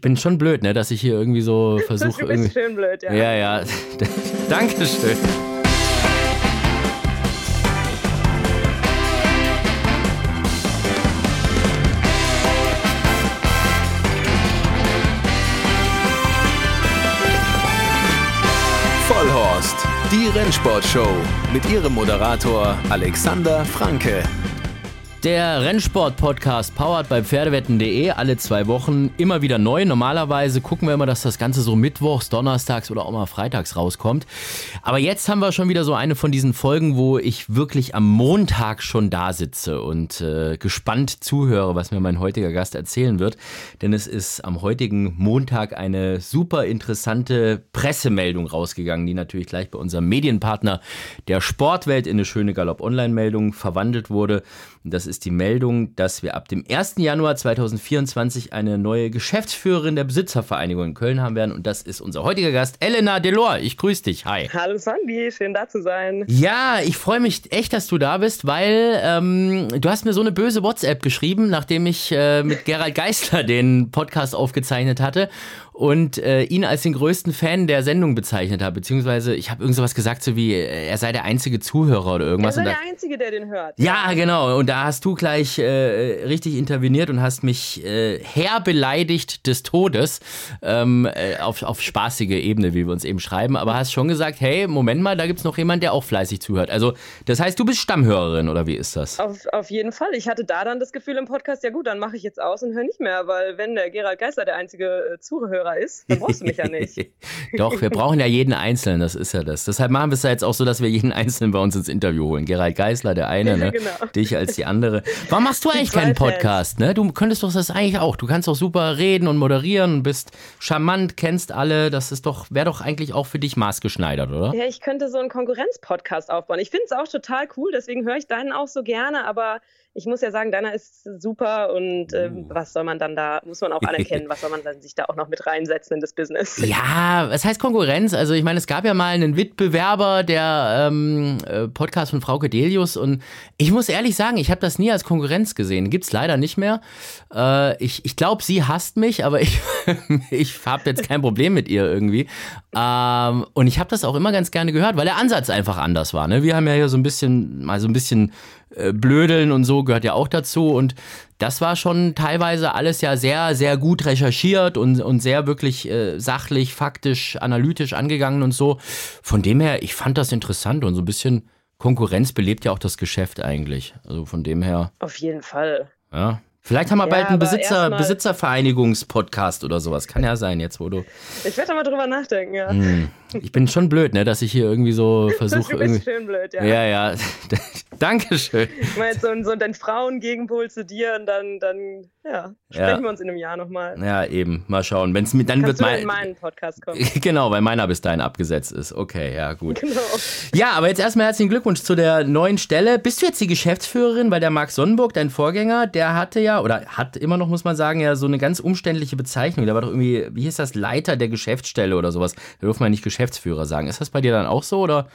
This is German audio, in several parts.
ich bin schon blöd, ne, dass ich hier irgendwie so versuche. Du bist schön blöd, ja. Ja, ja. Dankeschön. Vollhorst, die Rennsportshow mit ihrem Moderator Alexander Franke. Der Rennsport-Podcast powered bei Pferdewetten.de alle zwei Wochen immer wieder neu. Normalerweise gucken wir immer, dass das Ganze so mittwochs, donnerstags oder auch mal freitags rauskommt. Aber jetzt haben wir schon wieder so eine von diesen Folgen, wo ich wirklich am Montag schon da sitze und äh, gespannt zuhöre, was mir mein heutiger Gast erzählen wird. Denn es ist am heutigen Montag eine super interessante Pressemeldung rausgegangen, die natürlich gleich bei unserem Medienpartner der Sportwelt in eine schöne Galopp-Online-Meldung verwandelt wurde. Das ist die Meldung, dass wir ab dem 1. Januar 2024 eine neue Geschäftsführerin der Besitzervereinigung in Köln haben werden. Und das ist unser heutiger Gast, Elena Delor. Ich grüße dich. Hi. Hallo Sandy, schön da zu sein. Ja, ich freue mich echt, dass du da bist, weil ähm, du hast mir so eine böse WhatsApp geschrieben, nachdem ich äh, mit Gerald Geisler den Podcast aufgezeichnet hatte und äh, ihn als den größten Fan der Sendung bezeichnet habe, beziehungsweise ich habe irgend sowas gesagt, so wie äh, er sei der einzige Zuhörer oder irgendwas. Er sei der Einzige, der den hört. ja, genau. Und da hast du gleich äh, richtig interveniert und hast mich äh, herbeleidigt des Todes ähm, äh, auf, auf spaßige Ebene, wie wir uns eben schreiben, aber hast schon gesagt, hey, Moment mal, da gibt's noch jemand, der auch fleißig zuhört. Also, das heißt, du bist Stammhörerin oder wie ist das? Auf, auf jeden Fall. Ich hatte da dann das Gefühl im Podcast, ja gut, dann mache ich jetzt aus und höre nicht mehr, weil wenn der Gerald Geisler der einzige äh, Zuhörer ist, dann brauchst du mich ja nicht. Doch, wir brauchen ja jeden Einzelnen, das ist ja das. Deshalb machen wir es ja jetzt auch so, dass wir jeden Einzelnen bei uns ins Interview holen. Gerald Geisler, der eine, ne? genau. dich als die andere. Warum machst du eigentlich keinen. Podcast? Ne? Du könntest doch das eigentlich auch. Du kannst doch super reden und moderieren und bist charmant, kennst alle. Das ist doch, wäre doch eigentlich auch für dich maßgeschneidert, oder? Ja, ich könnte so einen Konkurrenz-Podcast aufbauen. Ich finde es auch total cool, deswegen höre ich deinen auch so gerne, aber ich muss ja sagen, deiner ist super und ähm, was soll man dann da, muss man auch anerkennen, was soll man dann sich da auch noch mit reinsetzen in das Business? Ja, was heißt Konkurrenz? Also ich meine, es gab ja mal einen Wettbewerber, der ähm, äh, Podcast von Frauke Delius und ich muss ehrlich sagen, ich habe das nie als Konkurrenz gesehen. Gibt's leider nicht mehr. Äh, ich ich glaube, sie hasst mich, aber ich, ich habe jetzt kein Problem mit ihr irgendwie. Ähm, und ich habe das auch immer ganz gerne gehört, weil der Ansatz einfach anders war. Ne? Wir haben ja hier so ein bisschen, mal so ein bisschen äh, Blödeln und so gehört ja auch dazu. Und das war schon teilweise alles ja sehr, sehr gut recherchiert und, und sehr wirklich äh, sachlich, faktisch, analytisch angegangen und so. Von dem her, ich fand das interessant und so ein bisschen Konkurrenz belebt ja auch das Geschäft eigentlich. Also von dem her, Auf jeden Fall. ja. Vielleicht haben wir Ja, bald einen Besitzer, Besitzervereinigungspodcast oder sowas. Kann ja sein, jetzt wo du. Ich werde da mal drüber nachdenken, ja. Hm. Ich bin schon blöd, ne, dass ich hier irgendwie so versuche. du bist irgendwie. schön blöd, ja. Ja, ja. Dankeschön. Ich meine, so, ein- so ein Frauengegenpol zu dir und dann, dann ja, sprechen Ja. wir uns in einem Jahr nochmal. Ja, eben. Mal schauen. Wenn's mit, dann Kannst wird du in mein. meinen Podcast kommen? Genau, weil meiner bis dahin abgesetzt ist. Okay, ja, gut. Genau. Ja, aber jetzt erstmal herzlichen Glückwunsch zu der neuen Stelle. Bist du jetzt die Geschäftsführerin? Weil der Marc Sonnenburg, dein Vorgänger, der hatte ja, oder hat immer noch, muss man sagen, ja so eine ganz umständliche Bezeichnung. Der war doch irgendwie, wie hieß das, Leiter der Geschäftsstelle oder sowas. Da dürfen wir nicht Geschäftsführer sagen. Ist das bei dir dann auch so oder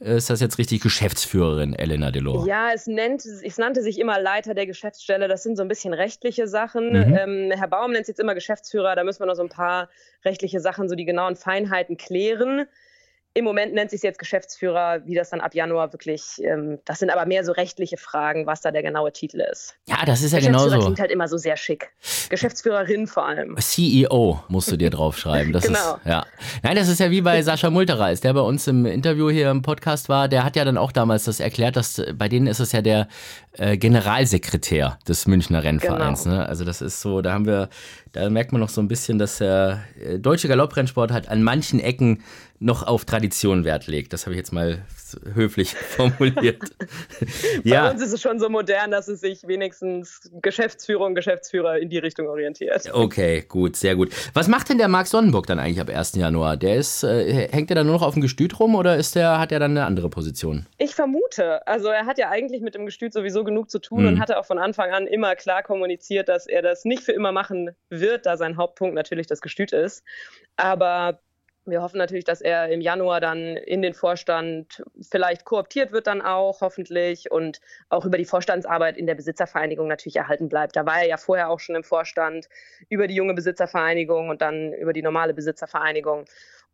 ist das jetzt richtig Geschäftsführerin, Elena Delor? Ja, es, nennt, es nannte sich immer Leiter der Geschäftsstelle. Das sind so ein bisschen rechtliche Sachen. Mhm. Ähm, Herr Baum nennt es jetzt immer Geschäftsführer. Da müssen wir noch so ein paar rechtliche Sachen, so die genauen Feinheiten klären. Im Moment nennt sich es jetzt Geschäftsführer, wie das dann ab Januar wirklich, ähm, das sind aber mehr so rechtliche Fragen, was da der genaue Titel ist. Ja, das ist ja Geschäftsführer genauso. klingt halt immer so sehr schick. Geschäftsführerin vor allem. CEO musst du dir draufschreiben. Das Genau. ist, ja. Nein, das ist ja wie bei Sascha Multerer, ist der bei uns im Interview hier im Podcast war, der hat ja dann auch damals das erklärt, dass äh, bei denen ist es ja der äh, Generalsekretär des Münchner Rennvereins. Genau. Ne? Also das ist so, da haben wir, da merkt man noch so ein bisschen, dass der äh, deutsche Galopprennsport halt an manchen Ecken noch auf Tradition Wert legt. Das habe ich jetzt mal höflich formuliert. Bei ja. uns ist es schon so modern, dass es sich wenigstens Geschäftsführung, Geschäftsführer in die Richtung orientiert. Okay, gut, sehr gut. Was macht denn der Marc Sonnenburg dann eigentlich ab 1. Januar? Der ist, äh, hängt er dann nur noch auf dem Gestüt rum oder ist der, hat er dann eine andere Position? Ich vermute, also er hat ja eigentlich mit dem Gestüt sowieso genug zu tun Mhm. und hatte auch von Anfang an immer klar kommuniziert, dass er das nicht für immer machen wird, da sein Hauptpunkt natürlich das Gestüt ist. Aber Wir hoffen natürlich, dass er im Januar dann in den Vorstand vielleicht kooptiert wird dann auch, hoffentlich, und auch über die Vorstandsarbeit in der Besitzervereinigung natürlich erhalten bleibt. Da war er ja vorher auch schon im Vorstand über die junge Besitzervereinigung und dann über die normale Besitzervereinigung.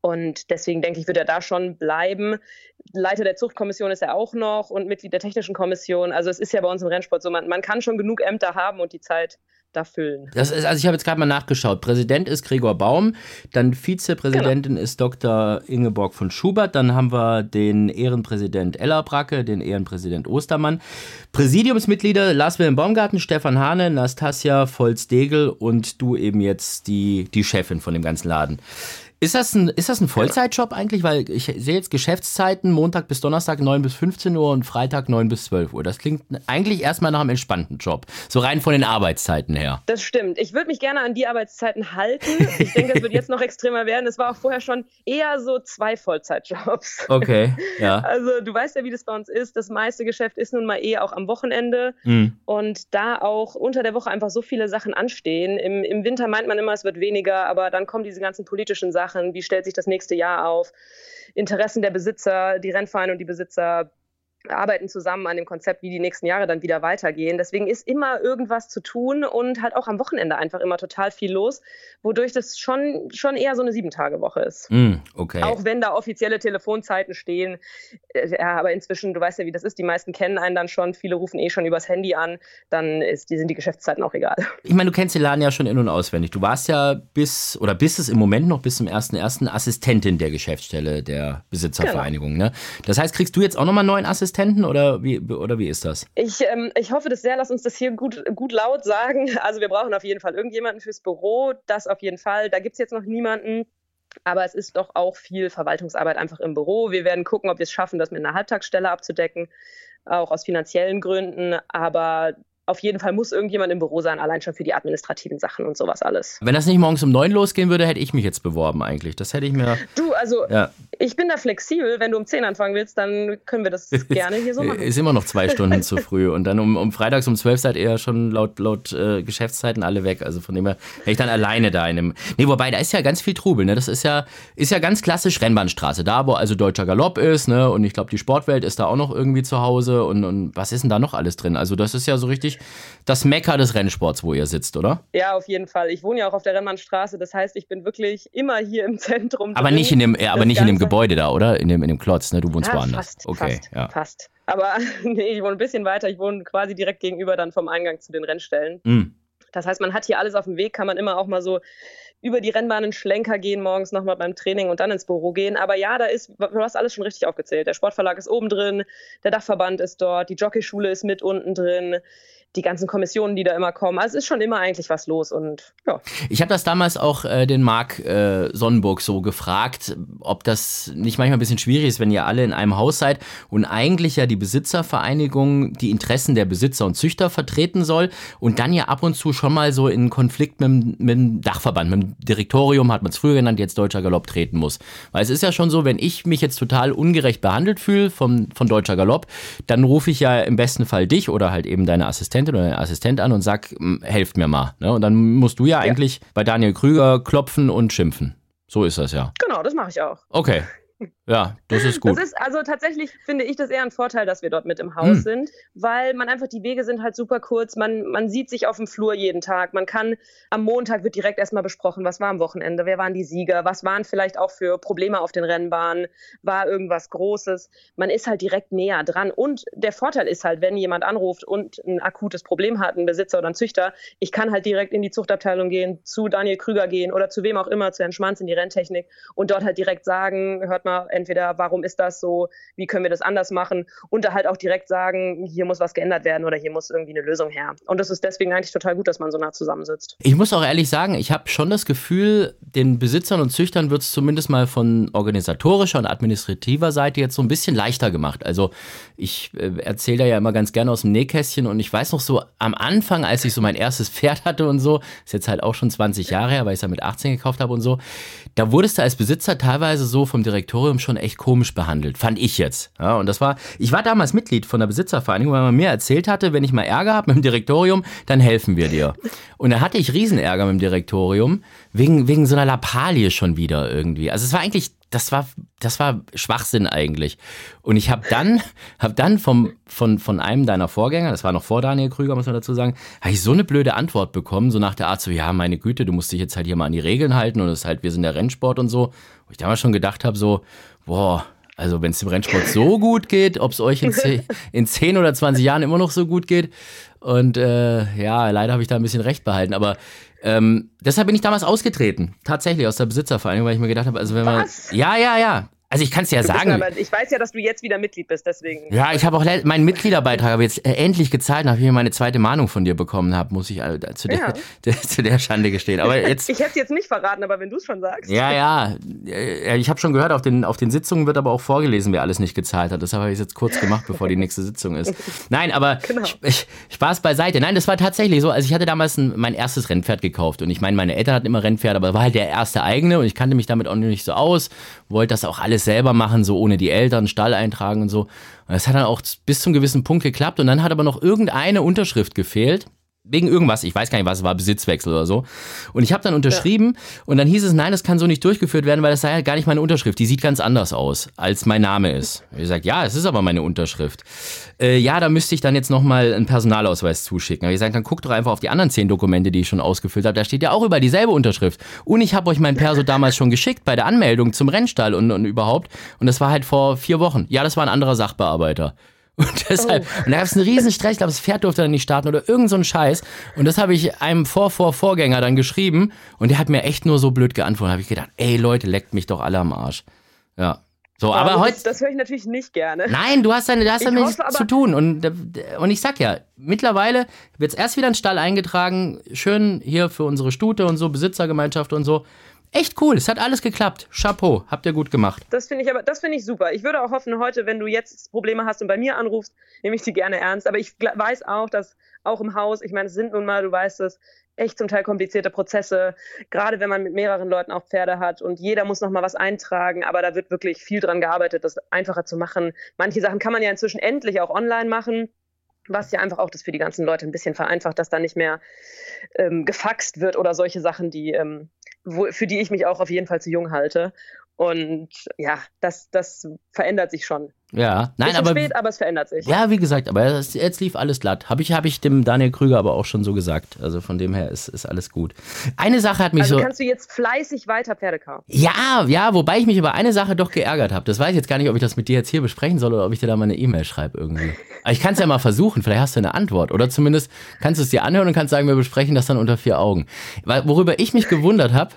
Und deswegen denke ich, wird er da schon bleiben. Leiter der Zuchtkommission ist er auch noch und Mitglied der Technischen Kommission. Also es ist ja bei uns im Rennsport so, man, man kann schon genug Ämter haben und die Zeit da füllen. Das ist, also ich habe jetzt gerade mal nachgeschaut. Präsident ist Gregor Baum, dann Vizepräsidentin genau. ist Dr. Ingeborg von Schubert, dann haben wir den Ehrenpräsident Ella Bracke, den Ehrenpräsident Ostermann, Präsidiumsmitglieder Lars Wilhelm Baumgarten, Stefan Hane, Nastasia Volz-Degel und du eben jetzt die, die Chefin von dem ganzen Laden. Ist das ein, ist das ein Vollzeitjob eigentlich? Weil ich sehe jetzt Geschäftszeiten Montag bis Donnerstag 9 bis 15 Uhr und Freitag 9 bis 12 Uhr. Das klingt eigentlich erstmal nach einem entspannten Job. So rein von den Arbeitszeiten her. Das stimmt. Ich würde mich gerne an die Arbeitszeiten halten. Ich denke, das wird jetzt noch extremer werden. Es war auch vorher schon eher so zwei Vollzeitjobs. Okay, ja. Also du weißt ja, wie das bei uns ist. Das meiste Geschäft ist nun mal eh auch am Wochenende. Mhm. Und da auch unter der Woche einfach so viele Sachen anstehen. Im, Im Winter meint man immer, es wird weniger, aber dann kommen diese ganzen politischen Sachen machen, wie stellt sich das nächste Jahr auf, Interessen der Besitzer, die Rennvereine und die Besitzer arbeiten zusammen an dem Konzept, wie die nächsten Jahre dann wieder weitergehen. Deswegen ist immer irgendwas zu tun und halt auch am Wochenende einfach immer total viel los, wodurch das schon, schon eher so eine Sieben-Tage-Woche ist. Mm, okay. Auch wenn da offizielle Telefonzeiten stehen. Äh, ja, aber inzwischen, du weißt ja, wie das ist, die meisten kennen einen dann schon, viele rufen eh schon übers Handy an, dann ist, die sind die Geschäftszeiten auch egal. Ich meine, du kennst den Laden ja schon in- und auswendig. Du warst ja bis, oder bist es im Moment noch bis zum 1.1. Assistentin der Geschäftsstelle der Besitzervereinigung. Genau. Ne? Das heißt, kriegst du jetzt auch nochmal einen neuen Assistenten? Assistenten oder wie, oder wie ist das? Ich, ähm, ich hoffe das sehr, lass uns das hier gut, gut laut sagen. Also wir brauchen auf jeden Fall irgendjemanden fürs Büro, das auf jeden Fall. Da gibt es jetzt noch niemanden. Aber es ist doch auch viel Verwaltungsarbeit einfach im Büro. Wir werden gucken, ob wir es schaffen, das mit einer Halbtagsstelle abzudecken, auch aus finanziellen Gründen. Aber auf jeden Fall muss irgendjemand im Büro sein, allein schon für die administrativen Sachen und sowas alles. Wenn das nicht morgens um neun losgehen würde, hätte ich mich jetzt beworben eigentlich. Das hätte ich mir. Du, also ja. Ich bin da flexibel. Wenn du um zehn anfangen willst, dann können wir das gerne hier so machen. Ist immer noch zwei Stunden zu früh. Und dann um, um freitags um zwölf seid ihr schon laut, laut äh, Geschäftszeiten alle weg. Also von dem her wäre ich dann alleine da in einem. Nee, wobei, da ist ja ganz viel Trubel. Ne? Das ist ja, ist ja ganz klassisch Rennbahnstraße. Da, wo also deutscher Galopp ist, ne? Und ich glaube, die Sportwelt ist da auch noch irgendwie zu Hause. Und, und was ist denn da noch alles drin? Also, das ist ja so richtig das Mecker des Rennsports, wo ihr sitzt, oder? Ja, auf jeden Fall. Ich wohne ja auch auf der Rennbahnstraße, das heißt, ich bin wirklich immer hier im Zentrum. Aber drin. nicht in dem, aber nicht in dem Gebäude da, oder? In dem, in dem Klotz, ne? Du wohnst ja, woanders. Fast, okay, fast, ja. fast. Aber nee, ich wohne ein bisschen weiter. Ich wohne quasi direkt gegenüber dann vom Eingang zu den Rennstellen. Mm. Das heißt, man hat hier alles auf dem Weg, kann man immer auch mal so über die Rennbahnen Schlenker gehen, morgens nochmal beim Training und dann ins Büro gehen. Aber ja, da ist, du hast alles schon richtig aufgezählt. Der Sportverlag ist oben drin, der Dachverband ist dort, die Jockeyschule ist mit unten drin die ganzen Kommissionen, die da immer kommen. Also es ist schon immer eigentlich was los und ja. Ich habe das damals auch äh, den Marc äh, Sonnenburg so gefragt, ob das nicht manchmal ein bisschen schwierig ist, wenn ihr alle in einem Haus seid und eigentlich ja die Besitzervereinigung die Interessen der Besitzer und Züchter vertreten soll und dann ja ab und zu schon mal so in Konflikt mit, mit dem Dachverband, mit dem Direktorium, hat man es früher genannt, jetzt Deutscher Galopp treten muss. Weil es ist ja schon so, wenn ich mich jetzt total ungerecht behandelt fühle von, von Deutscher Galopp, dann rufe ich ja im besten Fall dich oder halt eben deine Assistentin Assistentin oder Assistent an und sag, helft mir mal. Ne? Und dann musst du ja, ja eigentlich bei Daniel Krüger klopfen und schimpfen. So ist das ja. Genau, das mache ich auch. Okay. Ja, das ist gut. Das ist, also tatsächlich finde ich das eher ein Vorteil, dass wir dort mit im Haus hm. sind, weil man einfach, die Wege sind halt super kurz, man, man sieht sich auf dem Flur jeden Tag, man kann, am Montag wird direkt erstmal besprochen, was war am Wochenende, wer waren die Sieger, was waren vielleicht auch für Probleme auf den Rennbahnen, war irgendwas Großes, man ist halt direkt näher dran und der Vorteil ist halt, wenn jemand anruft und ein akutes Problem hat, ein Besitzer oder ein Züchter, ich kann halt direkt in die Zuchtabteilung gehen, zu Daniel Krüger gehen oder zu wem auch immer, zu Herrn Schmanz in die Renntechnik und dort halt direkt sagen, hört mal, entweder warum ist das so, wie können wir das anders machen und da halt auch direkt sagen, hier muss was geändert werden oder hier muss irgendwie eine Lösung her. Und das ist deswegen eigentlich total gut, dass man so nah zusammensitzt. Ich muss auch ehrlich sagen, ich habe schon das Gefühl, den Besitzern und Züchtern wird es zumindest mal von organisatorischer und administrativer Seite jetzt so ein bisschen leichter gemacht. Also ich äh, erzähle da ja immer ganz gerne aus dem Nähkästchen und ich weiß noch so am Anfang, als ich so mein erstes Pferd hatte und so, ist jetzt halt auch schon 20 Jahre her, weil ich es ja mit 18 gekauft habe und so, da wurdest du als Besitzer teilweise so vom Direktorium schon echt komisch behandelt, fand ich jetzt. Ja, und das war, ich war damals Mitglied von der Besitzervereinigung, weil man mir erzählt hatte, wenn ich mal Ärger habe mit dem Direktorium, dann helfen wir dir. Und da hatte ich Riesenärger mit dem Direktorium, wegen, wegen so einer Lappalie schon wieder irgendwie. Also es war eigentlich, das war, das war Schwachsinn eigentlich. Und ich habe dann, hab dann vom, von, von einem deiner Vorgänger, das war noch vor Daniel Krüger, muss man dazu sagen, habe ich so eine blöde Antwort bekommen, so nach der Art so, ja, meine Güte, du musst dich jetzt halt hier mal an die Regeln halten und es ist halt, wir sind der Rennsport und so. Wo ich damals schon gedacht habe, so, boah, also wenn es dem Rennsport so gut geht, ob es euch in, 10, in 10 oder 20 Jahren immer noch so gut geht. Und äh, ja, leider habe ich da ein bisschen recht behalten. Aber ähm, deshalb bin ich damals ausgetreten, tatsächlich aus der Besitzervereinigung, weil ich mir gedacht habe, also wenn man. Was? Ja, ja, ja. Also ich kann es ja sagen. Aber, ich weiß ja, dass du jetzt wieder Mitglied bist, deswegen. Ja, ich habe auch meinen Mitgliederbeitrag habe jetzt endlich gezahlt, nachdem ich meine zweite Mahnung von dir bekommen habe, muss ich also zu, der, ja. der, zu der Schande gestehen. Aber jetzt. ich hätte es jetzt nicht verraten, aber wenn du es schon sagst. Ja, ja. Äh, ich habe schon gehört, auf den, auf den Sitzungen wird aber auch vorgelesen, wer alles nicht gezahlt hat. Das habe ich jetzt kurz gemacht, bevor die nächste Sitzung ist. Nein, aber genau. Spaß beiseite. Nein, das war tatsächlich so. Also ich hatte damals ein, mein erstes Rennpferd gekauft und ich meine, meine Eltern hatten immer Rennpferde, aber war halt der erste eigene und ich kannte mich damit auch nicht so aus, wollte das auch alles selber machen, so ohne die Eltern, Stall eintragen und so. Und das hat dann auch bis zum gewissen Punkt geklappt und dann hat aber noch irgendeine Unterschrift gefehlt wegen irgendwas, ich weiß gar nicht, was es war, Besitzwechsel oder so. Und ich habe dann unterschrieben ja. und dann hieß es, nein, das kann so nicht durchgeführt werden, weil das sei ja halt gar nicht meine Unterschrift. Die sieht ganz anders aus, als mein Name ist. Ich gesagt, ja, es ist aber meine Unterschrift. Äh, ja, da müsste ich dann jetzt nochmal einen Personalausweis zuschicken. Aber ich gesagt, dann guckt doch einfach auf die anderen zehn Dokumente, die ich schon ausgefüllt habe. Da steht ja auch über dieselbe Unterschrift. Und ich habe euch mein Perso damals schon geschickt bei der Anmeldung zum Rennstall und, und überhaupt. Und das war halt vor vier Wochen. Ja, das war ein anderer Sachbearbeiter. Und deshalb, oh. und da gab es einen riesen Stress, ich glaube, das Pferd durfte dann nicht starten oder irgend so ein Scheiß. Und das habe ich einem Vor-Vor-Vorgänger dann geschrieben und der hat mir echt nur so blöd geantwortet. Da habe ich gedacht, ey Leute, leckt mich doch alle am Arsch. Ja. So, aber, aber heute. Das höre ich natürlich nicht gerne. Nein, du hast, deine, du hast damit nichts zu tun. Und, und ich sag ja, mittlerweile wird es erst wieder ein Stall eingetragen, schön hier für unsere Stute und so, Besitzergemeinschaft und so. Echt cool, es hat alles geklappt. Chapeau, habt ihr gut gemacht. Das finde ich aber, das finde ich super. Ich würde auch hoffen, heute, wenn du jetzt Probleme hast und bei mir anrufst, nehme ich die gerne ernst. Aber ich weiß auch, dass auch im Haus, ich meine, es sind nun mal, du weißt es, echt zum Teil komplizierte Prozesse, gerade wenn man mit mehreren Leuten auch Pferde hat und jeder muss noch mal was eintragen, aber da wird wirklich viel dran gearbeitet, das einfacher zu machen. Manche Sachen kann man ja inzwischen endlich auch online machen was ja einfach auch das für die ganzen Leute ein bisschen vereinfacht, dass da nicht mehr ähm, gefaxt wird oder solche Sachen, die ähm, wo, für die ich mich auch auf jeden Fall zu jung halte. Und ja, das, das verändert sich schon. Ja, nein, aber. spät, aber es verändert sich. Ja, wie gesagt, aber jetzt, jetzt lief alles glatt. Habe ich, hab ich dem Daniel Krüger aber auch schon so gesagt. Also von dem her ist, ist alles gut. Eine Sache hat mich also so. kannst du jetzt fleißig weiter Pferde kaufen? Ja, ja, wobei ich mich über eine Sache doch geärgert habe. Das weiß ich jetzt gar nicht, ob ich das mit dir jetzt hier besprechen soll oder ob ich dir da mal eine E-Mail schreibe irgendwie. Aber ich kann es ja mal versuchen, vielleicht hast du eine Antwort. Oder zumindest kannst du es dir anhören und kannst sagen, wir besprechen das dann unter vier Augen. Weil, worüber ich mich gewundert habe,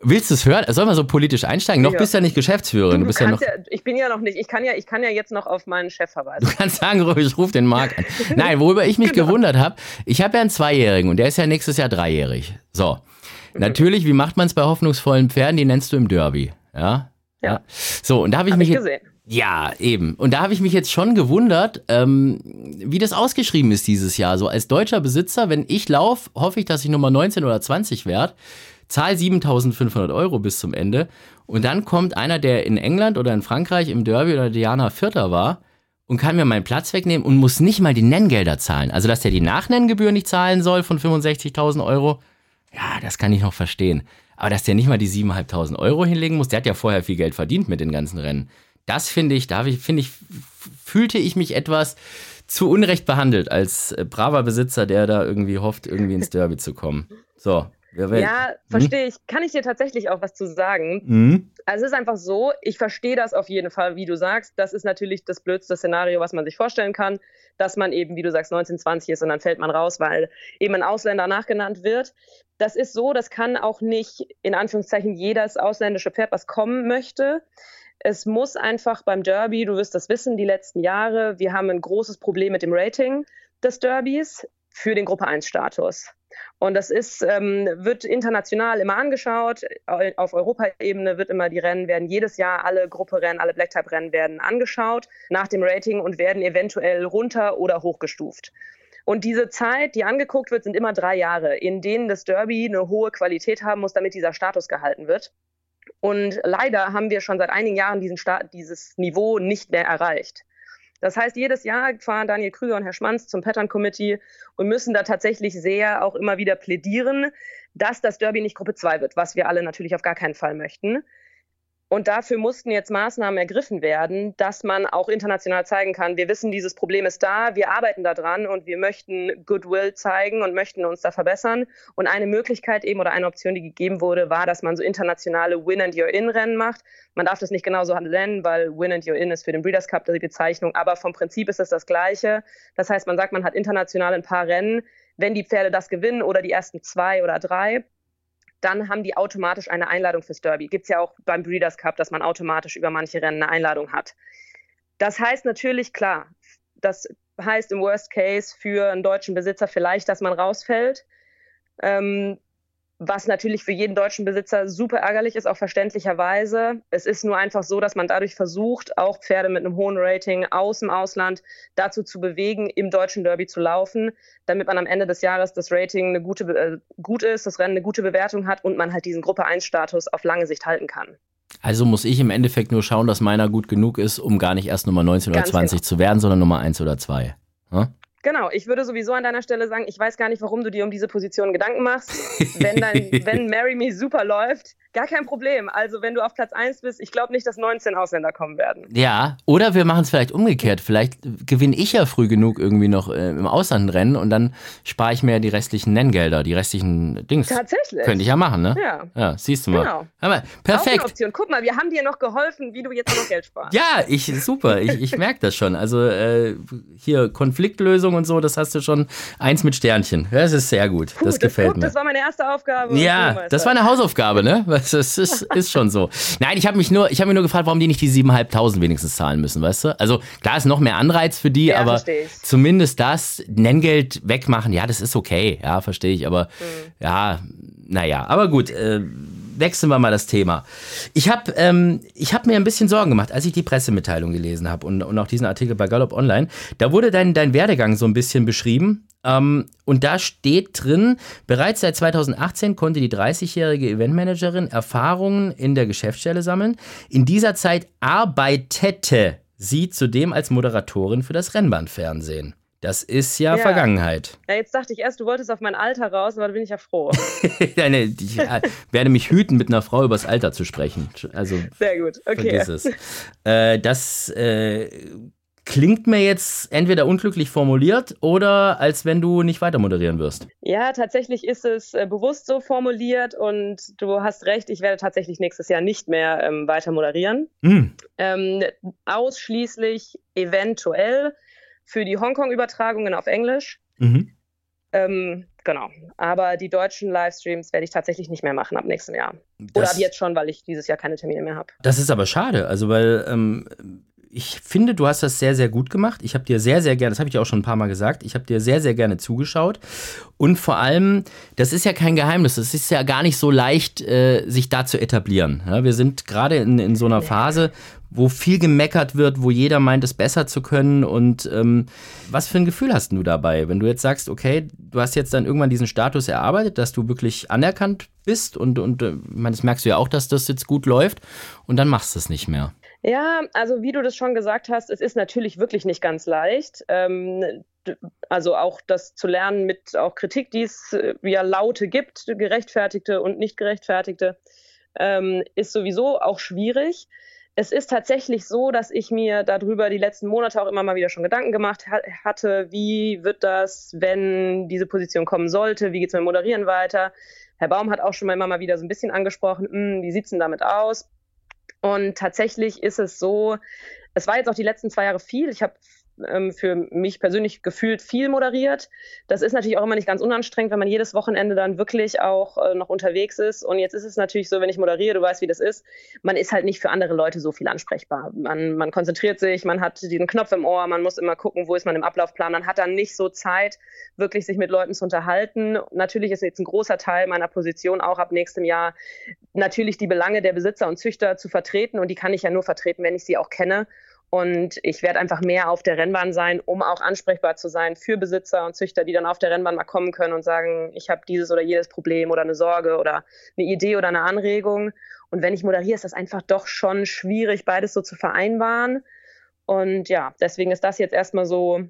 Willst du es hören? Soll man so politisch einsteigen? Noch ja. bist du ja nicht Geschäftsführerin. Du, bist ja noch ja, ich bin ja noch nicht. Ich kann ja, ich kann ja jetzt noch auf meinen Chef verweisen. Du kannst sagen, ich rufe den Marc an. Nein, worüber ich mich genau. gewundert habe, ich habe ja einen Zweijährigen und der ist ja nächstes Jahr dreijährig. So. Mhm. Natürlich, wie macht man es bei hoffnungsvollen Pferden? Die nennst du im Derby. Ja. Ja. So, und da habe ich hab mich. Ich gesehen. Ja, eben. Und da habe ich mich jetzt schon gewundert, ähm, wie das ausgeschrieben ist dieses Jahr. So als deutscher Besitzer, wenn ich laufe, hoffe ich, dass ich Nummer 19 oder 20 werde zahl 7500 Euro bis zum Ende und dann kommt einer, der in England oder in Frankreich im Derby oder Diana Vierter war und kann mir meinen Platz wegnehmen und muss nicht mal die Nenngelder zahlen. Also, dass der die Nachnenngebühr nicht zahlen soll von 65.000 Euro, ja, das kann ich noch verstehen. Aber dass der nicht mal die 7.500 Euro hinlegen muss, der hat ja vorher viel Geld verdient mit den ganzen Rennen. Das finde ich, da finde ich, fühlte ich mich etwas zu Unrecht behandelt als braver Besitzer, der da irgendwie hofft, irgendwie ins Derby zu kommen. So, ja, hm? verstehe ich. Kann ich dir tatsächlich auch was zu sagen? Mhm. Also es ist einfach so, ich verstehe das auf jeden Fall, wie du sagst. Das ist natürlich das blödste Szenario, was man sich vorstellen kann, dass man eben, wie du sagst, 19, 20 ist und dann fällt man raus, weil eben ein Ausländer nachgenannt wird. Das ist so, das kann auch nicht in Anführungszeichen jedes ausländische Pferd, was kommen möchte. Es muss einfach beim Derby, du wirst das wissen, die letzten Jahre, wir haben ein großes Problem mit dem Rating des Derbys für den Gruppe 1 Status. Und das ist, ähm, wird international immer angeschaut. Auf Europaebene wird immer die Rennen werden jedes Jahr alle Grupperennen, alle Black-Type-Rennen werden angeschaut nach dem Rating und werden eventuell runter oder hochgestuft. Und diese Zeit, die angeguckt wird, sind immer drei Jahre, in denen das Derby eine hohe Qualität haben muss, damit dieser Status gehalten wird. Und leider haben wir schon seit einigen Jahren diesen Sta dieses Niveau nicht mehr erreicht. Das heißt, jedes Jahr fahren Daniel Krüger und Herr Schmanz zum Pattern Committee und müssen da tatsächlich sehr auch immer wieder plädieren, dass das Derby nicht Gruppe 2 wird, was wir alle natürlich auf gar keinen Fall möchten. Und dafür mussten jetzt Maßnahmen ergriffen werden, dass man auch international zeigen kann, wir wissen, dieses Problem ist da, wir arbeiten daran und wir möchten Goodwill zeigen und möchten uns da verbessern. Und eine Möglichkeit eben oder eine Option, die gegeben wurde, war, dass man so internationale Win and Your In Rennen macht. Man darf das nicht genauso nennen, weil Win and Your In ist für den Breeders' Cup die Bezeichnung, aber vom Prinzip ist es das Gleiche. Das heißt, man sagt, man hat international ein paar Rennen. Wenn die Pferde das gewinnen oder die ersten zwei oder drei, dann haben die automatisch eine Einladung fürs Derby. Gibt es ja auch beim Breeders' Cup, dass man automatisch über manche Rennen eine Einladung hat. Das heißt natürlich, klar, das heißt im Worst Case für einen deutschen Besitzer vielleicht, dass man rausfällt. Ähm, was natürlich für jeden deutschen Besitzer super ärgerlich ist, auch verständlicherweise. Es ist nur einfach so, dass man dadurch versucht, auch Pferde mit einem hohen Rating aus dem Ausland dazu zu bewegen, im deutschen Derby zu laufen, damit man am Ende des Jahres das Rating eine gute, äh, gut ist, das Rennen eine gute Bewertung hat und man halt diesen Gruppe 1 Status auf lange Sicht halten kann. Also muss ich im Endeffekt nur schauen, dass meiner gut genug ist, um gar nicht erst Nummer 19 oder Ganz 20 genau. zu werden, sondern Nummer 1 oder 2. Hm? Genau, ich würde sowieso an deiner Stelle sagen, ich weiß gar nicht, warum du dir um diese Position Gedanken machst. wenn, dein, wenn Marry Me super läuft, Gar kein Problem. Also, wenn du auf Platz 1 bist, ich glaube nicht, dass 19 Ausländer kommen werden. Ja, oder wir machen es vielleicht umgekehrt. Vielleicht gewinne ich ja früh genug irgendwie noch äh, im Ausland ein Rennen und dann spare ich mir die restlichen Nenngelder, die restlichen Dings. Tatsächlich. Könnte ich ja machen, ne? Ja. Ja, siehst du mal. Genau. Aber, perfekt. Auch eine Option. Guck mal, wir haben dir noch geholfen, wie du jetzt noch Geld sparst. ja, ich, super. Ich, ich merke das schon. Also, äh, hier Konfliktlösung und so, das hast du schon eins mit Sternchen. Das ist sehr gut. Puh, das gefällt guck, mir. Das war meine erste Aufgabe. Ja, das war eine Hausaufgabe, ne? Das ist, ist schon so. Nein, ich habe mich nur, ich habe mich nur gefragt, warum die nicht die 7.500 wenigstens zahlen müssen, weißt du? Also klar ist noch mehr Anreiz für die, ja, aber zumindest das Nenngeld wegmachen, ja, das ist okay, ja, verstehe ich, aber mhm. ja, naja, aber gut. Äh, wechseln wir mal das Thema. Ich habe ähm, hab mir ein bisschen Sorgen gemacht, als ich die Pressemitteilung gelesen habe und, und auch diesen Artikel bei Gallop Online. Da wurde dein, dein Werdegang so ein bisschen beschrieben. Ähm, und da steht drin, bereits seit 2018 konnte die 30-jährige Eventmanagerin Erfahrungen in der Geschäftsstelle sammeln. In dieser Zeit arbeitete sie zudem als Moderatorin für das Rennbahnfernsehen. Das ist ja, ja, Vergangenheit. Ja, jetzt dachte ich erst, du wolltest auf mein Alter raus, aber da bin ich ja froh. Nein, ich äh, werde mich hüten, mit einer Frau übers Alter zu sprechen. Also, Sehr gut, okay. Äh, das äh, klingt mir jetzt entweder unglücklich formuliert oder als wenn du nicht weiter moderieren wirst. Ja, tatsächlich ist es äh, bewusst so formuliert und du hast recht, ich werde tatsächlich nächstes Jahr nicht mehr ähm, weiter moderieren. Mhm. Ähm, ausschließlich eventuell für die Hongkong-Übertragungen auf Englisch. Mhm. Ähm, genau. Aber die deutschen Livestreams werde ich tatsächlich nicht mehr machen ab nächstem Jahr. Das, Oder ab jetzt schon, weil ich dieses Jahr keine Termine mehr habe. Das ist aber schade. Also, weil ähm, ich finde, du hast das sehr, sehr gut gemacht. Ich habe dir sehr, sehr gerne, das habe ich dir auch schon ein paar Mal gesagt, ich habe dir sehr, sehr gerne zugeschaut. Und vor allem, das ist ja kein Geheimnis, es ist ja gar nicht so leicht, äh, sich da zu etablieren. Ja, wir sind gerade in, in so einer Phase, wo viel gemeckert wird, wo jeder meint, es besser zu können. Und ähm, was für ein Gefühl hast du dabei, wenn du jetzt sagst, okay, du hast jetzt dann irgendwann diesen Status erarbeitet, dass du wirklich anerkannt bist und, und äh, ich meine, das merkst du ja auch, dass das jetzt gut läuft und dann machst du es nicht mehr. Ja, also wie du das schon gesagt hast, es ist natürlich wirklich nicht ganz leicht. Ähm, also auch das zu lernen mit auch Kritik, die es äh, ja Laute gibt, gerechtfertigte und nicht gerechtfertigte, ähm, ist sowieso auch schwierig. Es ist tatsächlich so, dass ich mir darüber die letzten Monate auch immer mal wieder schon Gedanken gemacht ha hatte, wie wird das, wenn diese Position kommen sollte, wie geht es mit Moderieren weiter. Herr Baum hat auch schon mal immer mal wieder so ein bisschen angesprochen, hm, wie sieht es denn damit aus? Und tatsächlich ist es so, es war jetzt auch die letzten zwei Jahre viel. Ich habe ähm, für mich persönlich gefühlt viel moderiert. Das ist natürlich auch immer nicht ganz unanstrengend, wenn man jedes Wochenende dann wirklich auch äh, noch unterwegs ist. Und jetzt ist es natürlich so, wenn ich moderiere, du weißt, wie das ist, man ist halt nicht für andere Leute so viel ansprechbar. Man, man konzentriert sich, man hat diesen Knopf im Ohr, man muss immer gucken, wo ist man im Ablaufplan. Man hat dann nicht so Zeit, wirklich sich mit Leuten zu unterhalten. Natürlich ist jetzt ein großer Teil meiner Position auch ab nächstem Jahr natürlich die Belange der Besitzer und Züchter zu vertreten. Und die kann ich ja nur vertreten, wenn ich sie auch kenne. Und ich werde einfach mehr auf der Rennbahn sein, um auch ansprechbar zu sein für Besitzer und Züchter, die dann auf der Rennbahn mal kommen können und sagen, ich habe dieses oder jedes Problem oder eine Sorge oder eine Idee oder eine Anregung. Und wenn ich moderiere, ist das einfach doch schon schwierig, beides so zu vereinbaren. Und ja, deswegen ist das jetzt erstmal so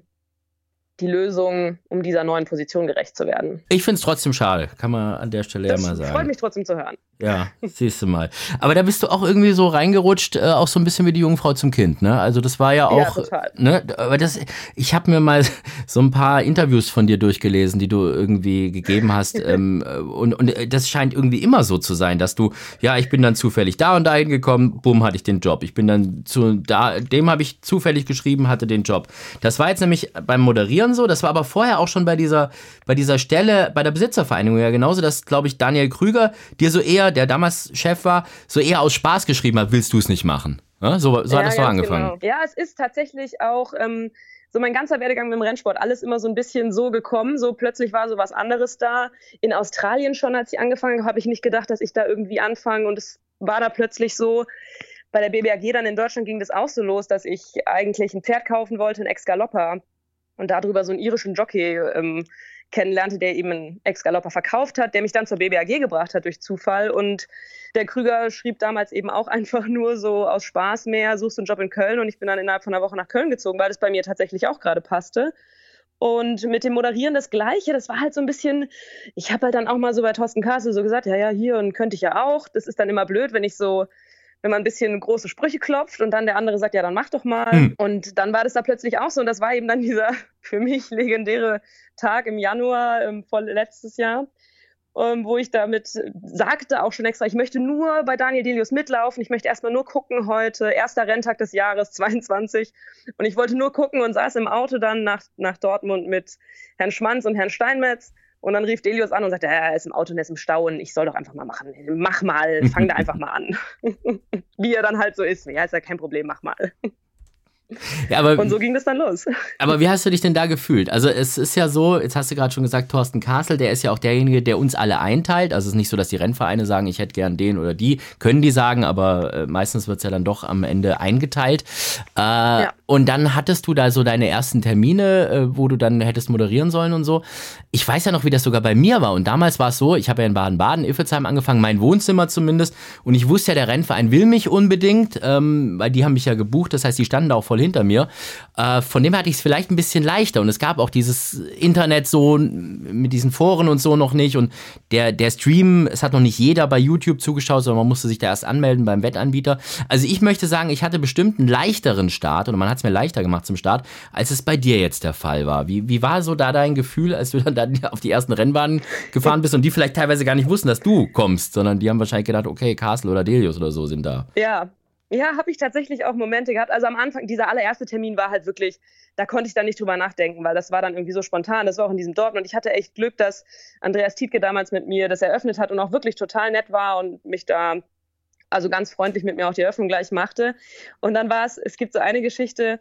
die Lösung, um dieser neuen Position gerecht zu werden. Ich finde es trotzdem schade, kann man an der Stelle das ja mal sagen. Freut mich trotzdem zu hören. Ja, siehst du mal. Aber da bist du auch irgendwie so reingerutscht, äh, auch so ein bisschen wie die Jungfrau zum Kind, ne? Also das war ja auch, ja, total. ne? Aber das, ich habe mir mal so ein paar Interviews von dir durchgelesen, die du irgendwie gegeben hast, ähm, und, und das scheint irgendwie immer so zu sein, dass du, ja, ich bin dann zufällig da und dahin gekommen, bumm, hatte ich den Job. Ich bin dann zu da, dem habe ich zufällig geschrieben, hatte den Job. Das war jetzt nämlich beim Moderieren so, das war aber vorher auch schon bei dieser, bei dieser Stelle, bei der Besitzervereinigung ja genauso, dass, glaube ich, Daniel Krüger dir so eher der damals Chef war, so eher aus Spaß geschrieben hat, willst du es nicht machen? Ja, so so ja, hat es doch angefangen. Genau. Ja, es ist tatsächlich auch ähm, so mein ganzer Werdegang mit dem Rennsport, alles immer so ein bisschen so gekommen. So plötzlich war so was anderes da. In Australien schon, als ich angefangen habe, habe ich nicht gedacht, dass ich da irgendwie anfange. Und es war da plötzlich so, bei der BBAG dann in Deutschland ging das auch so los, dass ich eigentlich ein Pferd kaufen wollte, ein Ex-Galopper. Und darüber so einen irischen Jockey ähm, kennenlernte, der eben einen Ex-Galopper verkauft hat, der mich dann zur BBAG gebracht hat durch Zufall. Und der Krüger schrieb damals eben auch einfach nur so aus Spaß mehr, suchst du einen Job in Köln. Und ich bin dann innerhalb von einer Woche nach Köln gezogen, weil das bei mir tatsächlich auch gerade passte. Und mit dem Moderieren das Gleiche, das war halt so ein bisschen, ich habe halt dann auch mal so bei Thorsten Kassel so gesagt, ja, ja, hier und könnte ich ja auch. Das ist dann immer blöd, wenn ich so wenn man ein bisschen große Sprüche klopft und dann der andere sagt, ja, dann mach doch mal. Hm. Und dann war das da plötzlich auch so. Und das war eben dann dieser für mich legendäre Tag im Januar ähm, vor letztes Jahr, ähm, wo ich damit sagte auch schon extra, ich möchte nur bei Daniel Delius mitlaufen. Ich möchte erstmal nur gucken heute, erster Renntag des Jahres 22. Und ich wollte nur gucken und saß im Auto dann nach, nach Dortmund mit Herrn Schmanz und Herrn Steinmetz und dann rief Delius an und sagte, er ist im Auto und er ist im Stau und ich soll doch einfach mal machen. Mach mal, fang da einfach mal an. Wie er dann halt so ist. Ja, ist ja kein Problem, mach mal. Ja, aber, und so ging das dann los. Aber wie hast du dich denn da gefühlt? Also es ist ja so, jetzt hast du gerade schon gesagt, Thorsten Kassel, der ist ja auch derjenige, der uns alle einteilt. Also es ist nicht so, dass die Rennvereine sagen, ich hätte gern den oder die. Können die sagen, aber äh, meistens wird es ja dann doch am Ende eingeteilt. Äh, ja. Und dann hattest du da so deine ersten Termine, äh, wo du dann hättest moderieren sollen und so. Ich weiß ja noch, wie das sogar bei mir war. Und damals war es so, ich habe ja in Baden-Baden, Iffelsheim angefangen, mein Wohnzimmer zumindest. Und ich wusste ja, der Rennverein will mich unbedingt, ähm, weil die haben mich ja gebucht. Das heißt, die standen da auch voll hinter mir. Äh, von dem hatte ich es vielleicht ein bisschen leichter. Und es gab auch dieses Internet so mit diesen Foren und so noch nicht. Und der, der Stream, es hat noch nicht jeder bei YouTube zugeschaut, sondern man musste sich da erst anmelden beim Wettanbieter. Also ich möchte sagen, ich hatte bestimmt einen leichteren Start und man hat es mir leichter gemacht zum Start, als es bei dir jetzt der Fall war. Wie, wie war so da dein Gefühl, als du dann da auf die ersten Rennbahnen gefahren bist und die vielleicht teilweise gar nicht wussten, dass du kommst, sondern die haben wahrscheinlich gedacht, okay, Castle oder Delius oder so sind da. Ja, ja, habe ich tatsächlich auch Momente gehabt. Also am Anfang, dieser allererste Termin war halt wirklich, da konnte ich dann nicht drüber nachdenken, weil das war dann irgendwie so spontan. Das war auch in diesem Dortmund. Und ich hatte echt Glück, dass Andreas Tietke damals mit mir das eröffnet hat und auch wirklich total nett war und mich da also ganz freundlich mit mir auch die Eröffnung gleich machte. Und dann war es, es gibt so eine Geschichte,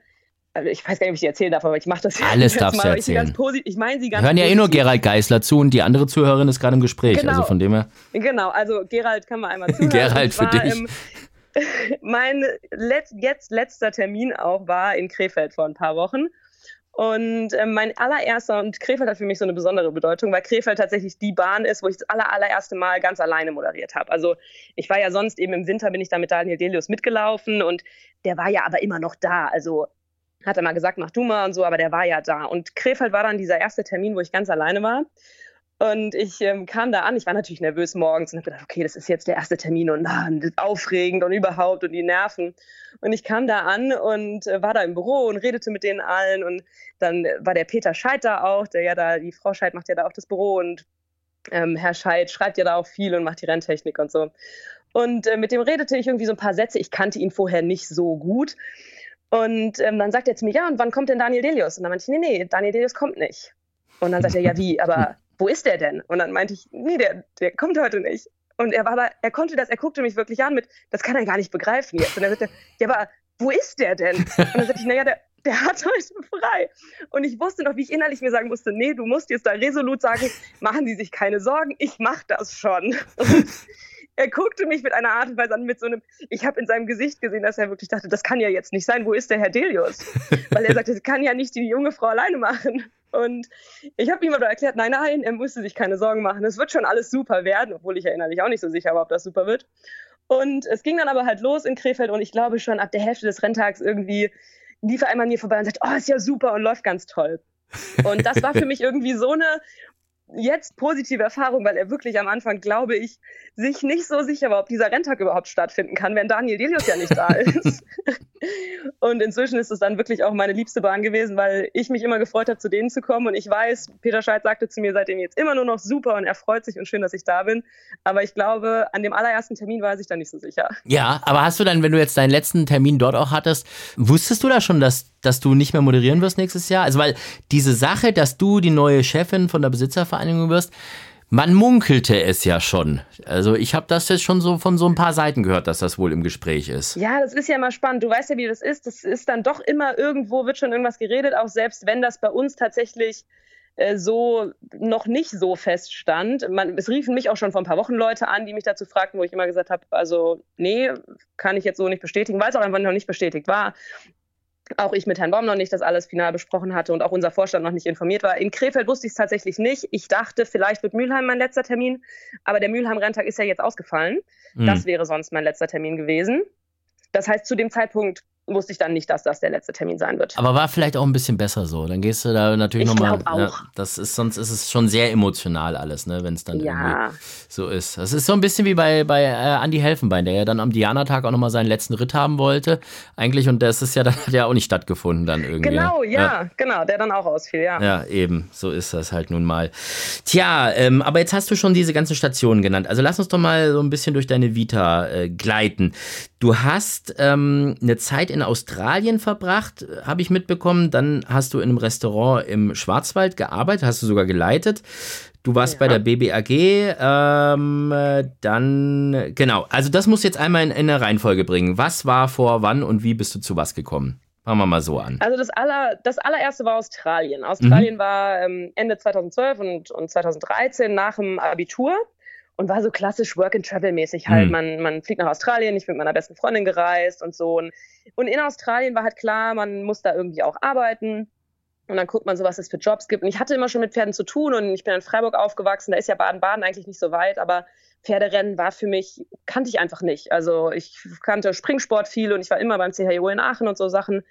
also ich weiß gar nicht, ob ich die erzählen darf, aber ich mache das Alles jetzt darfst mal, du erzählen. Ich, ich meine sie ganz Hören ja eh nur Gerald Geisler zu und die andere Zuhörerin ist gerade im Gespräch. Genau. Also von dem her. Genau, also Gerald kann man einmal zuhören. Gerald für dich. Im, mein Let jetzt letzter Termin auch war in Krefeld vor ein paar Wochen. Und äh, mein allererster, und Krefeld hat für mich so eine besondere Bedeutung, weil Krefeld tatsächlich die Bahn ist, wo ich das aller, allererste Mal ganz alleine moderiert habe. Also ich war ja sonst eben im Winter, bin ich da mit Daniel Delius mitgelaufen und der war ja aber immer noch da. Also hat er mal gesagt, mach du mal und so, aber der war ja da. Und Krefeld war dann dieser erste Termin, wo ich ganz alleine war. Und ich ähm, kam da an, ich war natürlich nervös morgens und habe gedacht, okay, das ist jetzt der erste Termin und ah, aufregend und überhaupt und die Nerven. Und ich kam da an und äh, war da im Büro und redete mit denen allen und dann war der Peter Scheid da auch, der ja da, die Frau Scheid macht ja da auch das Büro und ähm, Herr Scheid schreibt ja da auch viel und macht die Renntechnik und so. Und äh, mit dem redete ich irgendwie so ein paar Sätze. Ich kannte ihn vorher nicht so gut. Und ähm, dann sagt er zu mir, ja, und wann kommt denn Daniel Delius? Und dann meinte ich, nee, nee, Daniel Delius kommt nicht. Und dann sagt er, ja, wie, aber wo ist der denn? Und dann meinte ich, nee, der, der kommt heute nicht. Und er war aber, er konnte das, er guckte mich wirklich an mit, das kann er gar nicht begreifen jetzt. Und er sagte, ja, aber wo ist der denn? Und dann sagte ich, naja, der, der hat heute frei. Und ich wusste noch, wie ich innerlich mir sagen musste, nee, du musst jetzt da resolut sagen, machen Sie sich keine Sorgen, ich mach das schon. Und er guckte mich mit einer Art und Weise an, mit so einem, ich habe in seinem Gesicht gesehen, dass er wirklich dachte, das kann ja jetzt nicht sein, wo ist der Herr Delius? Weil er sagte, das kann ja nicht die junge Frau alleine machen. Und ich habe ihm aber erklärt, nein, nein, er musste sich keine Sorgen machen. Es wird schon alles super werden, obwohl ich ja innerlich auch nicht so sicher war, ob das super wird. Und es ging dann aber halt los in Krefeld und ich glaube schon ab der Hälfte des Renntags irgendwie lief er einmal an mir vorbei und sagt, oh, ist ja super und läuft ganz toll. Und das war für mich irgendwie so eine jetzt positive Erfahrung, weil er wirklich am Anfang, glaube ich, sich nicht so sicher war, ob dieser Renntag überhaupt stattfinden kann, wenn Daniel Delius ja nicht da ist. und inzwischen ist es dann wirklich auch meine liebste Bahn gewesen, weil ich mich immer gefreut habe, zu denen zu kommen. Und ich weiß, Peter Scheidt sagte zu mir seitdem jetzt immer nur noch super und er freut sich und schön, dass ich da bin. Aber ich glaube, an dem allerersten Termin war er sich dann nicht so sicher. Ja, aber hast du dann, wenn du jetzt deinen letzten Termin dort auch hattest, wusstest du da schon, dass, dass du nicht mehr moderieren wirst nächstes Jahr? Also, weil diese Sache, dass du die neue Chefin von der Besitzervereinigung wirst, man munkelte es ja schon. Also ich habe das jetzt schon so von so ein paar Seiten gehört, dass das wohl im Gespräch ist. Ja, das ist ja immer spannend. Du weißt ja, wie das ist. Das ist dann doch immer irgendwo, wird schon irgendwas geredet, auch selbst wenn das bei uns tatsächlich äh, so noch nicht so feststand. Man, es riefen mich auch schon vor ein paar Wochen Leute an, die mich dazu fragten, wo ich immer gesagt habe, also nee, kann ich jetzt so nicht bestätigen, weil es auch einfach noch nicht bestätigt war auch ich mit Herrn Baum noch nicht das alles final besprochen hatte und auch unser Vorstand noch nicht informiert war. In Krefeld wusste ich es tatsächlich nicht. Ich dachte, vielleicht wird Mülheim mein letzter Termin, aber der Mülheim-Renntag ist ja jetzt ausgefallen. Mhm. Das wäre sonst mein letzter Termin gewesen. Das heißt, zu dem Zeitpunkt wusste ich dann nicht, dass das der letzte Termin sein wird. Aber war vielleicht auch ein bisschen besser so. Dann gehst du da natürlich nochmal. Ja, das ist, sonst ist es schon sehr emotional alles, ne, wenn es dann ja. irgendwie so ist. Das ist so ein bisschen wie bei, bei äh, Andy Helfenbein, der ja dann am Diana-Tag auch nochmal seinen letzten Ritt haben wollte. Eigentlich, und das ist ja dann hat ja auch nicht stattgefunden dann irgendwie. Genau, ja, ja, genau, der dann auch ausfiel, ja. Ja, eben. So ist das halt nun mal. Tja, ähm, aber jetzt hast du schon diese ganzen Stationen genannt. Also lass uns doch mal so ein bisschen durch deine Vita äh, gleiten. Du hast ähm, eine Zeit in Australien verbracht, habe ich mitbekommen. Dann hast du in einem Restaurant im Schwarzwald gearbeitet, hast du sogar geleitet. Du warst ja. bei der BBAG, ähm, dann, genau. Also das muss jetzt einmal in, in eine Reihenfolge bringen. Was war vor wann und wie bist du zu was gekommen? Fangen wir mal so an. Also das, aller, das allererste war Australien. Australien mhm. war ähm, Ende 2012 und, und 2013 nach dem Abitur und war so klassisch Work-and-Travel-mäßig halt. Mhm. Man, man fliegt nach Australien, ich bin mit meiner besten Freundin gereist und so. Und, und in Australien war halt klar, man muss da irgendwie auch arbeiten. Und dann guckt man so, was es für Jobs gibt. Und ich hatte immer schon mit Pferden zu tun und ich bin in Freiburg aufgewachsen. Da ist ja Baden-Baden eigentlich nicht so weit, aber Pferderennen war für mich, kannte ich einfach nicht. Also ich kannte Springsport viel und ich war immer beim CHIO in Aachen und so Sachen.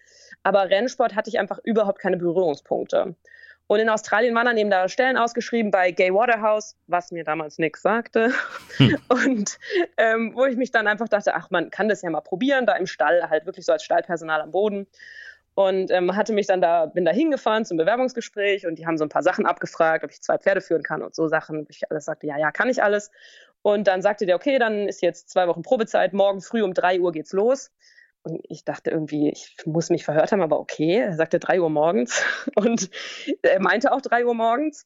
Aber Rennsport hatte ich einfach überhaupt keine Berührungspunkte. Und in Australien waren dann eben da Stellen ausgeschrieben bei Gay Waterhouse, was mir damals nichts sagte. Hm. Und ähm, wo ich mich dann einfach dachte, ach, man kann das ja mal probieren, da im Stall, halt wirklich so als Stallpersonal am Boden. Und ähm, hatte mich dann da, bin da hingefahren zum Bewerbungsgespräch und die haben so ein paar Sachen abgefragt, ob ich zwei Pferde führen kann und so Sachen. Ich alles sagte, ja, ja, kann ich alles. Und dann sagte der, okay, dann ist jetzt zwei Wochen Probezeit, morgen früh um drei Uhr geht's los. Und ich dachte irgendwie, ich muss mich verhört haben, aber okay. Er sagte drei Uhr morgens und er meinte auch drei Uhr morgens.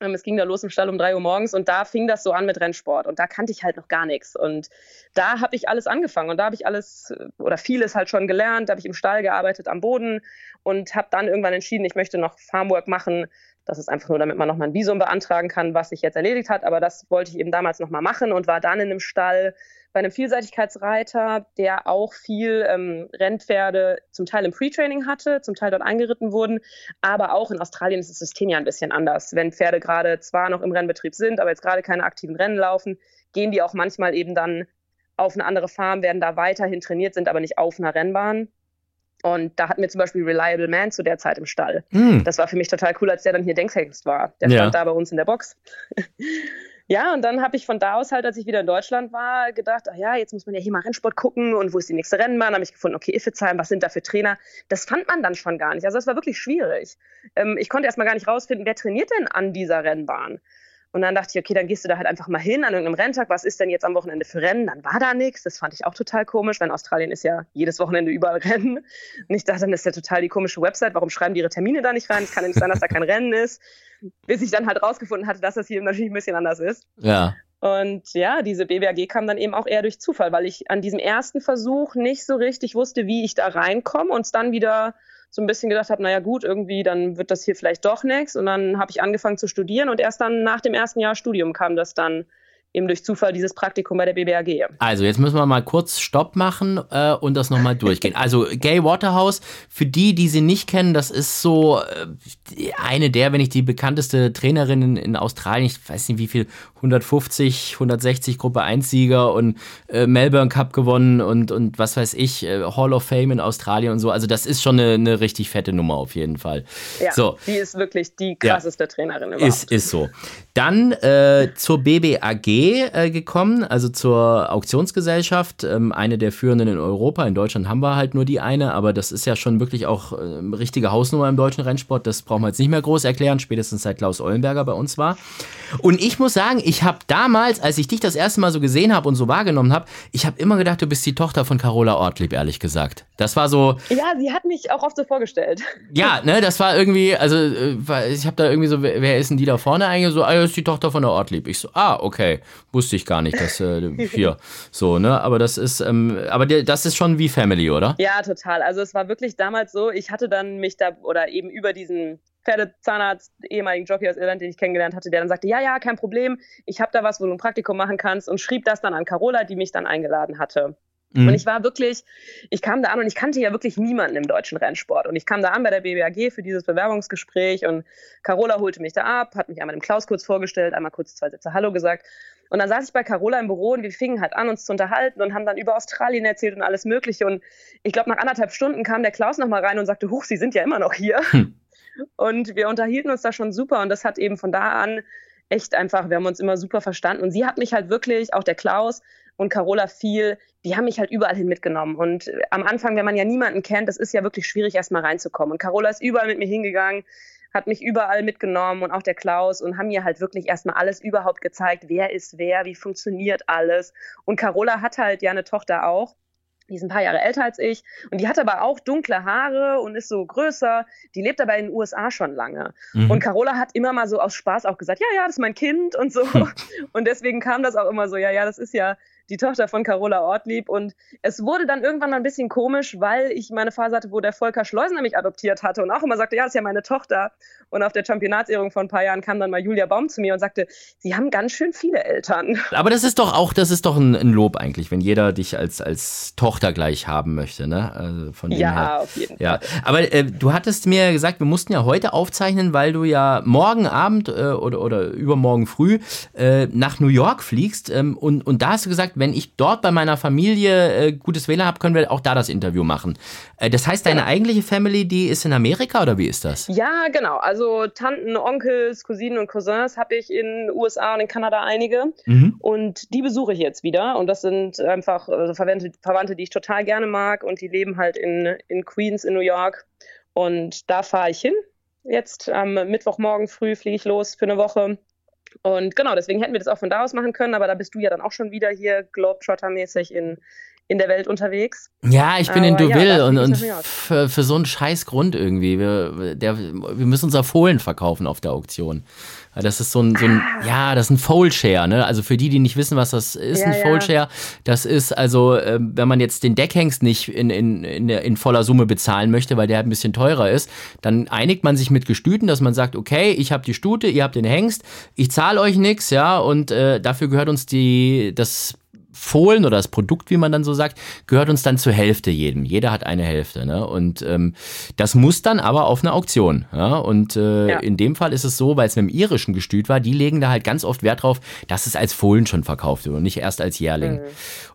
Ähm, es ging da los im Stall um drei Uhr morgens und da fing das so an mit Rennsport und da kannte ich halt noch gar nichts. Und da habe ich alles angefangen und da habe ich alles oder vieles halt schon gelernt. Da habe ich im Stall gearbeitet, am Boden und habe dann irgendwann entschieden, ich möchte noch Farmwork machen. Das ist einfach nur, damit man nochmal ein Visum beantragen kann, was sich jetzt erledigt hat. Aber das wollte ich eben damals nochmal machen und war dann in einem Stall bei einem Vielseitigkeitsreiter, der auch viel ähm, Rennpferde zum Teil im Pre-Training hatte, zum Teil dort eingeritten wurden. Aber auch in Australien ist das System ja ein bisschen anders. Wenn Pferde gerade zwar noch im Rennbetrieb sind, aber jetzt gerade keine aktiven Rennen laufen, gehen die auch manchmal eben dann auf eine andere Farm, werden da weiterhin trainiert, sind aber nicht auf einer Rennbahn. Und da hatten wir zum Beispiel Reliable Man zu der Zeit im Stall. Mm. Das war für mich total cool, als der dann hier Denkshengst war. Der ja. stand da bei uns in der Box. Ja, und dann habe ich von da aus halt, als ich wieder in Deutschland war, gedacht, ach ja, jetzt muss man ja hier mal Rennsport gucken und wo ist die nächste Rennbahn? Habe ich gefunden, okay, Iffezheim, was sind da für Trainer? Das fand man dann schon gar nicht. Also das war wirklich schwierig. Ähm, ich konnte erst mal gar nicht rausfinden, wer trainiert denn an dieser Rennbahn? Und dann dachte ich, okay, dann gehst du da halt einfach mal hin an irgendeinem Renntag. Was ist denn jetzt am Wochenende für Rennen? Dann war da nichts. Das fand ich auch total komisch, weil in Australien ist ja jedes Wochenende überall Rennen. Und ich dachte, dann ist ja total die komische Website. Warum schreiben die ihre Termine da nicht rein? Es kann ja nicht sein, dass da kein Rennen ist. Bis ich dann halt rausgefunden hatte, dass das hier natürlich ein bisschen anders ist. Ja. Und ja, diese BBAG kam dann eben auch eher durch Zufall, weil ich an diesem ersten Versuch nicht so richtig wusste, wie ich da reinkomme und es dann wieder so ein bisschen gedacht habe, naja gut, irgendwie dann wird das hier vielleicht doch nichts. Und dann habe ich angefangen zu studieren und erst dann nach dem ersten Jahr Studium kam das dann eben durch Zufall dieses Praktikum bei der BBAG. Also jetzt müssen wir mal kurz Stopp machen äh, und das nochmal durchgehen. Also Gay Waterhouse, für die, die sie nicht kennen, das ist so äh, eine der, wenn nicht die bekannteste Trainerin in, in, Australien, ich weiß nicht wie viel, 150, 160 Gruppe 1 Sieger und äh, Melbourne Cup gewonnen und, und was weiß ich, äh, Hall of Fame in Australien und so. Also das ist schon eine, eine richtig fette Nummer auf jeden Fall. Ja, so. die ist wirklich die krasseste ja, Trainerin überhaupt. Ist, ist so. Dann äh, zur BBAG äh, gekommen, also zur Auktionsgesellschaft, ähm, eine der führenden in Europa. In Deutschland haben wir halt nur die eine, aber das ist ja schon wirklich auch äh, richtige Hausnummer im deutschen Rennsport. Das brauchen wir jetzt nicht mehr groß erklären, spätestens seit Klaus Eulenberger bei uns war. Und ich muss sagen, ich habe damals, als ich dich das erste Mal so gesehen habe und so wahrgenommen habe, ich habe immer gedacht, du bist die Tochter von Carola Ortlieb, ehrlich gesagt. Das war so. Ja, sie hat mich auch oft so vorgestellt. Ja, ne, das war irgendwie, also äh, ich habe da irgendwie so, wer ist denn die da vorne eigentlich? So, ah, ist die Tochter von der Ortlieb. Ich so, ah, okay, wusste ich gar nicht, dass äh, hier so, ne? Aber das ist, ähm, aber das ist schon wie Family, oder? Ja, total. Also es war wirklich damals so, ich hatte dann mich da oder eben über diesen Pferdezahnarzt, ehemaligen Jockey aus Irland, den ich kennengelernt hatte, der dann sagte, ja, ja, kein Problem, ich habe da was, wo du ein Praktikum machen kannst und schrieb das dann an Carola, die mich dann eingeladen hatte. Mhm. Und ich war wirklich, ich kam da an und ich kannte ja wirklich niemanden im deutschen Rennsport. Und ich kam da an bei der BBAG für dieses Bewerbungsgespräch und Carola holte mich da ab, hat mich einmal dem Klaus kurz vorgestellt, einmal kurz zwei Sätze Hallo gesagt. Und dann saß ich bei Carola im Büro und wir fingen halt an, uns zu unterhalten und haben dann über Australien erzählt und alles Mögliche. Und ich glaube, nach anderthalb Stunden kam der Klaus nochmal rein und sagte, Huch, Sie sind ja immer noch hier. Hm. Und wir unterhielten uns da schon super und das hat eben von da an echt einfach, wir haben uns immer super verstanden. Und sie hat mich halt wirklich, auch der Klaus, und Carola viel, die haben mich halt überall hin mitgenommen. Und am Anfang, wenn man ja niemanden kennt, das ist ja wirklich schwierig, erstmal reinzukommen. Und Carola ist überall mit mir hingegangen, hat mich überall mitgenommen und auch der Klaus und haben mir halt wirklich erstmal alles überhaupt gezeigt, wer ist wer, wie funktioniert alles. Und Carola hat halt ja eine Tochter auch. Die ist ein paar Jahre älter als ich und die hat aber auch dunkle Haare und ist so größer. Die lebt aber in den USA schon lange. Mhm. Und Carola hat immer mal so aus Spaß auch gesagt, ja, ja, das ist mein Kind und so. und deswegen kam das auch immer so, ja, ja, das ist ja die Tochter von Carola Ortlieb. Und es wurde dann irgendwann mal ein bisschen komisch, weil ich meine Phase hatte, wo der Volker Schleusner mich adoptiert hatte und auch immer sagte, ja, das ist ja meine Tochter. Und auf der Championatsehrung vor ein paar Jahren kam dann mal Julia Baum zu mir und sagte, sie haben ganz schön viele Eltern. Aber das ist doch auch, das ist doch ein, ein Lob eigentlich, wenn jeder dich als, als Tochter gleich haben möchte, ne? Also von ja, her. auf jeden ja. Fall. Aber äh, du hattest mir gesagt, wir mussten ja heute aufzeichnen, weil du ja morgen Abend äh, oder, oder übermorgen früh äh, nach New York fliegst. Ähm, und, und da hast du gesagt, wenn ich dort bei meiner Familie äh, gutes WLAN habe, können wir auch da das Interview machen. Äh, das heißt, deine ja. eigentliche Family, die ist in Amerika oder wie ist das? Ja, genau. Also Tanten, Onkels, Cousinen und Cousins habe ich in den USA und in Kanada einige. Mhm. Und die besuche ich jetzt wieder. Und das sind einfach also Verwandte, Verwandte, die ich total gerne mag. Und die leben halt in, in Queens in New York. Und da fahre ich hin. Jetzt am Mittwochmorgen früh fliege ich los für eine Woche und genau, deswegen hätten wir das auch von da aus machen können, aber da bist du ja dann auch schon wieder hier Globetrotter-mäßig in, in der Welt unterwegs. Ja, ich bin aber in Deauville ja, und, und für, für, so einen scheiß Grund irgendwie. Wir, der, wir müssen unser Fohlen verkaufen auf der Auktion. Das ist so ein, so ein ah. ja, das ist ein Fold-Share, ne? Also für die, die nicht wissen, was das ist, ja, ein Fold-Share, das ist also, äh, wenn man jetzt den Deckhengst nicht in, in, in, in voller Summe bezahlen möchte, weil der ein bisschen teurer ist, dann einigt man sich mit Gestüten, dass man sagt, okay, ich habe die Stute, ihr habt den Hengst, ich zahle euch nichts, ja, und äh, dafür gehört uns die, das Fohlen oder das Produkt, wie man dann so sagt, gehört uns dann zur Hälfte jedem. Jeder hat eine Hälfte. Ne? Und ähm, das muss dann aber auf eine Auktion. Ja? Und äh, ja. in dem Fall ist es so, weil es mit dem irischen Gestüt war, die legen da halt ganz oft Wert drauf, dass es als Fohlen schon verkauft wird und nicht erst als Jährling. Mhm.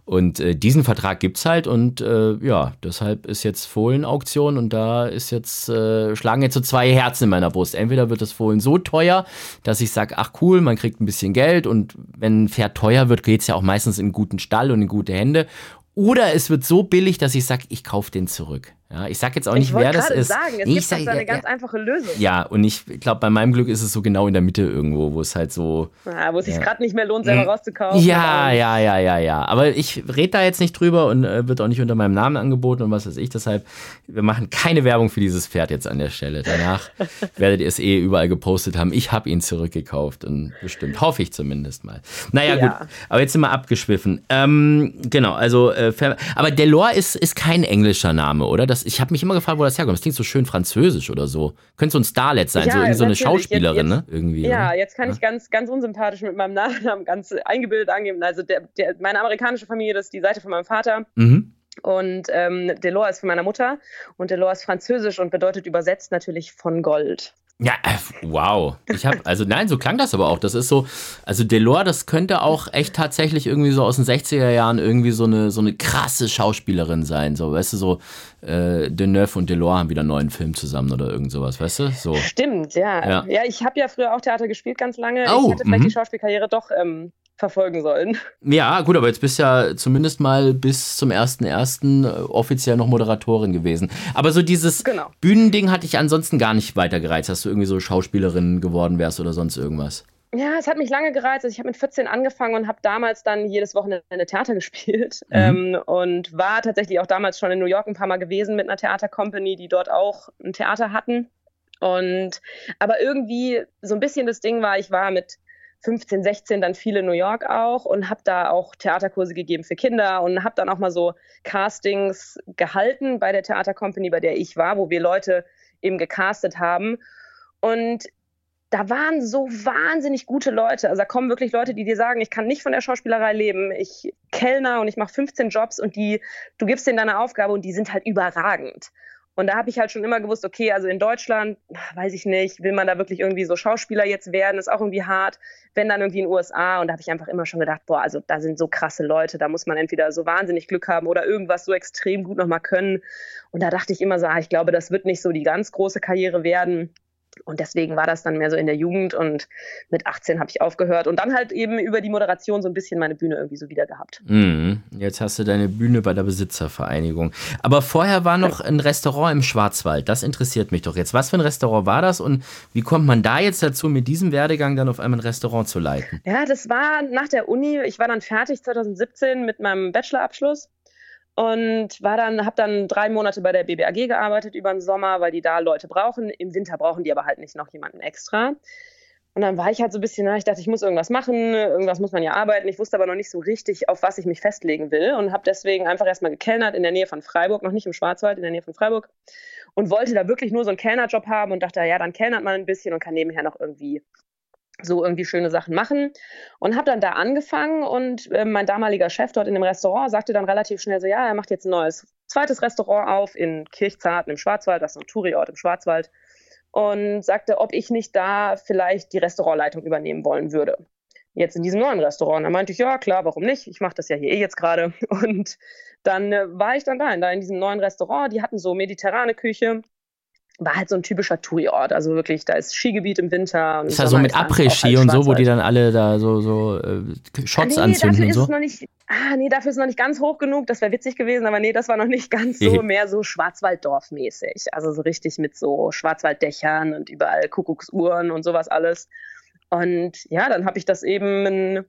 Und äh, diesen Vertrag gibt's halt und äh, ja, deshalb ist jetzt Fohlen-Auktion und da ist jetzt, äh, schlagen jetzt so zwei Herzen in meiner Brust. Entweder wird das Fohlen so teuer, dass ich sage, ach cool, man kriegt ein bisschen Geld und wenn ein Pferd teuer wird, geht's ja auch meistens in einen guten Stall und in gute Hände. Oder es wird so billig, dass ich sage, ich kaufe den zurück. Ja, ich sag jetzt auch nicht, wer das ist. Sagen, es nee, gibt sag, eine ja, ganz einfache Lösung. Ja, und ich glaube, bei meinem Glück ist es so genau in der Mitte irgendwo, wo es halt so. Ja, wo es sich gerade nicht mehr lohnt, selber hm. rauszukaufen. Ja, ja, ja, ja, ja. Aber ich rede da jetzt nicht drüber und äh, wird auch nicht unter meinem Namen angeboten und was weiß ich. Deshalb, wir machen keine Werbung für dieses Pferd jetzt an der Stelle. Danach werdet ihr es eh überall gepostet haben. Ich habe ihn zurückgekauft und bestimmt, hoffe ich zumindest mal. Naja, ja. gut. Aber jetzt sind wir abgeschwiffen. Ähm, genau, also, äh, aber Delors ist, ist kein englischer Name, oder? Das das, ich habe mich immer gefragt, wo das herkommt. Das klingt so schön französisch oder so. Könnte so ein Starlet sein, Ja, so, so eine. Schauspielerin, Jetzt- ne? Irgendwie. Ja, oder? jetzt kann ich ganz, ganz unsympathisch mit meinem Nachnamen ganz eingebildet angeben. Also der, der, meine amerikanische Familie, das ist die Seite von meinem Vater. Mhm. Und ähm, Delors ist von meiner Mutter. Und Delors ist französisch und bedeutet übersetzt natürlich von Gold. Ja, äh, wow. Ich habe, also nein, so klang das aber auch. Das ist so, also Delors, das könnte auch echt tatsächlich irgendwie so aus den 60er Jahren irgendwie so eine, so eine krasse Schauspielerin sein. So, weißt du, so äh, Deneuve und Delors haben wieder einen neuen Film zusammen oder irgend sowas, weißt du? So. Stimmt, ja. Ja. Ja, ich habe ja früher auch Theater gespielt ganz lange. Oh, ich hätte vielleicht mhm. die Schauspielkarriere doch ähm, verfolgen sollen. Ja, gut, aber jetzt bist du ja zumindest mal bis zum 1.1. äh, offiziell noch Moderatorin gewesen. Aber so dieses Genau. Bühnending hatte ich ansonsten gar nicht weiter gereizt, dass du irgendwie so Schauspielerin geworden wärst oder sonst irgendwas. Ja, es hat mich lange gereizt. Also ich habe mit 14 angefangen und habe damals dann jedes Wochenende Theater gespielt Mhm. ähm, und war tatsächlich auch damals schon in New York ein paar Mal gewesen mit einer Theatercompany, die dort auch ein Theater hatten. Und aber irgendwie so ein bisschen das Ding war, ich war mit 15, 16 dann viel in New York auch und habe da auch Theaterkurse gegeben für Kinder und habe dann auch mal so Castings gehalten bei der Theatercompany, bei der ich war, wo wir Leute eben gecastet haben. Und da waren so wahnsinnig gute Leute. Also da kommen wirklich Leute, die dir sagen, ich kann nicht von der Schauspielerei leben. Ich kellner und ich mache 15 Jobs und die, du gibst denen deine Aufgabe und die sind halt überragend. Und da habe ich halt schon immer gewusst, okay, also in Deutschland, weiß ich nicht, will man da wirklich irgendwie so Schauspieler jetzt werden, ist auch irgendwie hart. Wenn dann irgendwie in den USA und da habe ich einfach immer schon gedacht, boah, also da sind so krasse Leute, da muss man entweder so wahnsinnig Glück haben oder irgendwas so extrem gut nochmal können. Und da dachte ich immer so, ah, ich glaube, das wird nicht so die ganz große Karriere werden. Und deswegen war das dann mehr so in der Jugend und mit 18 habe ich aufgehört und dann halt eben über die Moderation so ein bisschen meine Bühne irgendwie so wieder gehabt. Mhm. Jetzt hast du deine Bühne bei der Besitzervereinigung. Aber vorher war noch ein Restaurant im Schwarzwald. Das interessiert mich doch jetzt. Was für ein Restaurant war das und wie kommt man da jetzt dazu, mit diesem Werdegang dann auf einmal ein Restaurant zu leiten? Ja, das war nach der Uni. Ich war dann fertig 2017 mit meinem Bachelorabschluss und war dann, habe dann drei Monate bei der BBAG gearbeitet über den Sommer, weil die da Leute brauchen. Im Winter brauchen die aber halt nicht noch jemanden extra. Und dann war ich halt so ein bisschen, na, ich dachte, ich muss irgendwas machen, irgendwas muss man ja arbeiten. Ich wusste aber noch nicht so richtig, auf was ich mich festlegen will und habe deswegen einfach erstmal gekellnert in der Nähe von Freiburg, noch nicht im Schwarzwald, in der Nähe von Freiburg und wollte da wirklich nur so einen Kellnerjob haben und dachte, ja, dann kellnert man ein bisschen und kann nebenher noch irgendwie so irgendwie schöne Sachen machen und habe dann da angefangen und äh, mein damaliger Chef dort in dem Restaurant sagte dann relativ schnell so, ja, er macht jetzt ein neues zweites Restaurant auf in Kirchzarten im Schwarzwald, das ist ein Touri-Ort im Schwarzwald und sagte, ob ich nicht da vielleicht die Restaurantleitung übernehmen wollen würde. Jetzt in diesem neuen Restaurant. Da meinte ich, ja klar, warum nicht? Ich mache das ja hier eh jetzt gerade. Und dann äh, war ich dann da, in, da in diesem neuen Restaurant. Die hatten so mediterrane Küche. War halt so ein typischer Touri-Ort. Also wirklich, da ist Skigebiet im Winter. Und Ist ja so mit ist Après-Ski halt und so, wo die dann alle da so, so äh, Shots ah, nee, anzünden dafür und ist so. es noch nicht, ah, nee, dafür ist es noch nicht ganz hoch genug. Das wäre witzig gewesen, aber nee, das war noch nicht ganz so, mehr so Schwarzwalddorf-mäßig. Also so richtig mit so Schwarzwalddächern und überall Kuckucksuhren und sowas alles. Und ja, dann habe ich das eben ein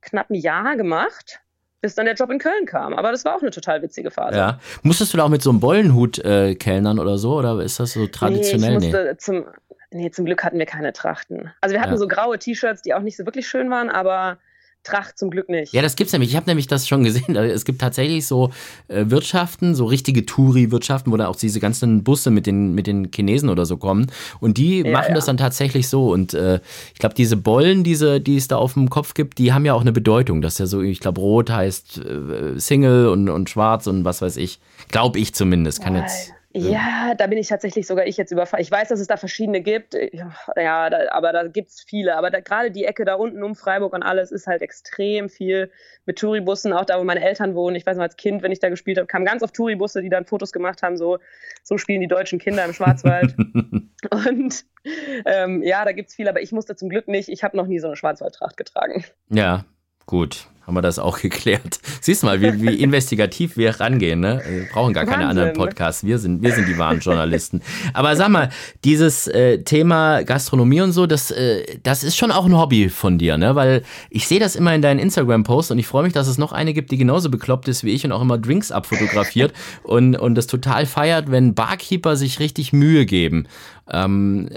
knapp ein Jahr gemacht, bis dann der Job in Köln kam. Aber das war auch eine total witzige Phase. Ja. Musstest du da auch mit so einem Bollenhut äh, kellnern oder so? Oder ist das so traditionell? Nee, ich musste zum, nee, zum Glück hatten wir keine Trachten. Also wir hatten Ja. so graue T-Shirts, die auch nicht so wirklich schön waren, aber Tracht zum Glück nicht. Ja, das gibt's nämlich. Ich habe nämlich das schon gesehen. Es gibt tatsächlich so äh, Wirtschaften, so richtige Touri-Wirtschaften, wo da auch diese ganzen Busse mit den, mit den Chinesen oder so kommen. Und die Ja, machen ja. das dann tatsächlich so. Und äh, ich glaube, diese Bollen, diese, die es da auf dem Kopf gibt, die haben ja auch eine Bedeutung. Das ist ja so, ich glaube, rot heißt äh, Single und, und schwarz und was weiß ich. Glaube ich zumindest. Kann jetzt. Ja, da bin ich tatsächlich sogar ich jetzt überfallen. Ich weiß, dass es da verschiedene gibt, ja, da, aber da gibt es viele. Aber da, gerade die Ecke da unten um Freiburg und alles ist halt extrem viel mit Touribussen, auch da, wo meine Eltern wohnen. Ich weiß noch, als Kind, wenn ich da gespielt habe, kamen ganz oft Touribusse, die dann Fotos gemacht haben, so, so spielen die deutschen Kinder im Schwarzwald. und ähm, ja, da gibt es viel, aber ich musste zum Glück nicht. Ich habe noch nie so eine Schwarzwaldtracht getragen. Ja, gut. Haben wir das auch geklärt. Siehst du mal, wie, wie investigativ wir rangehen, ne? Wir brauchen gar keine Wahnsinn. anderen Podcasts. Wir sind, wir sind die wahren Journalisten. Aber sag mal, dieses äh, Thema Gastronomie und so, das, äh, das ist schon auch ein Hobby von dir, ne? Weil ich sehe das immer in deinen Instagram-Posts und ich freue mich, dass es noch eine gibt, die genauso bekloppt ist wie ich und auch immer Drinks abfotografiert und, und das total feiert, wenn Barkeeper sich richtig Mühe geben. Ähm,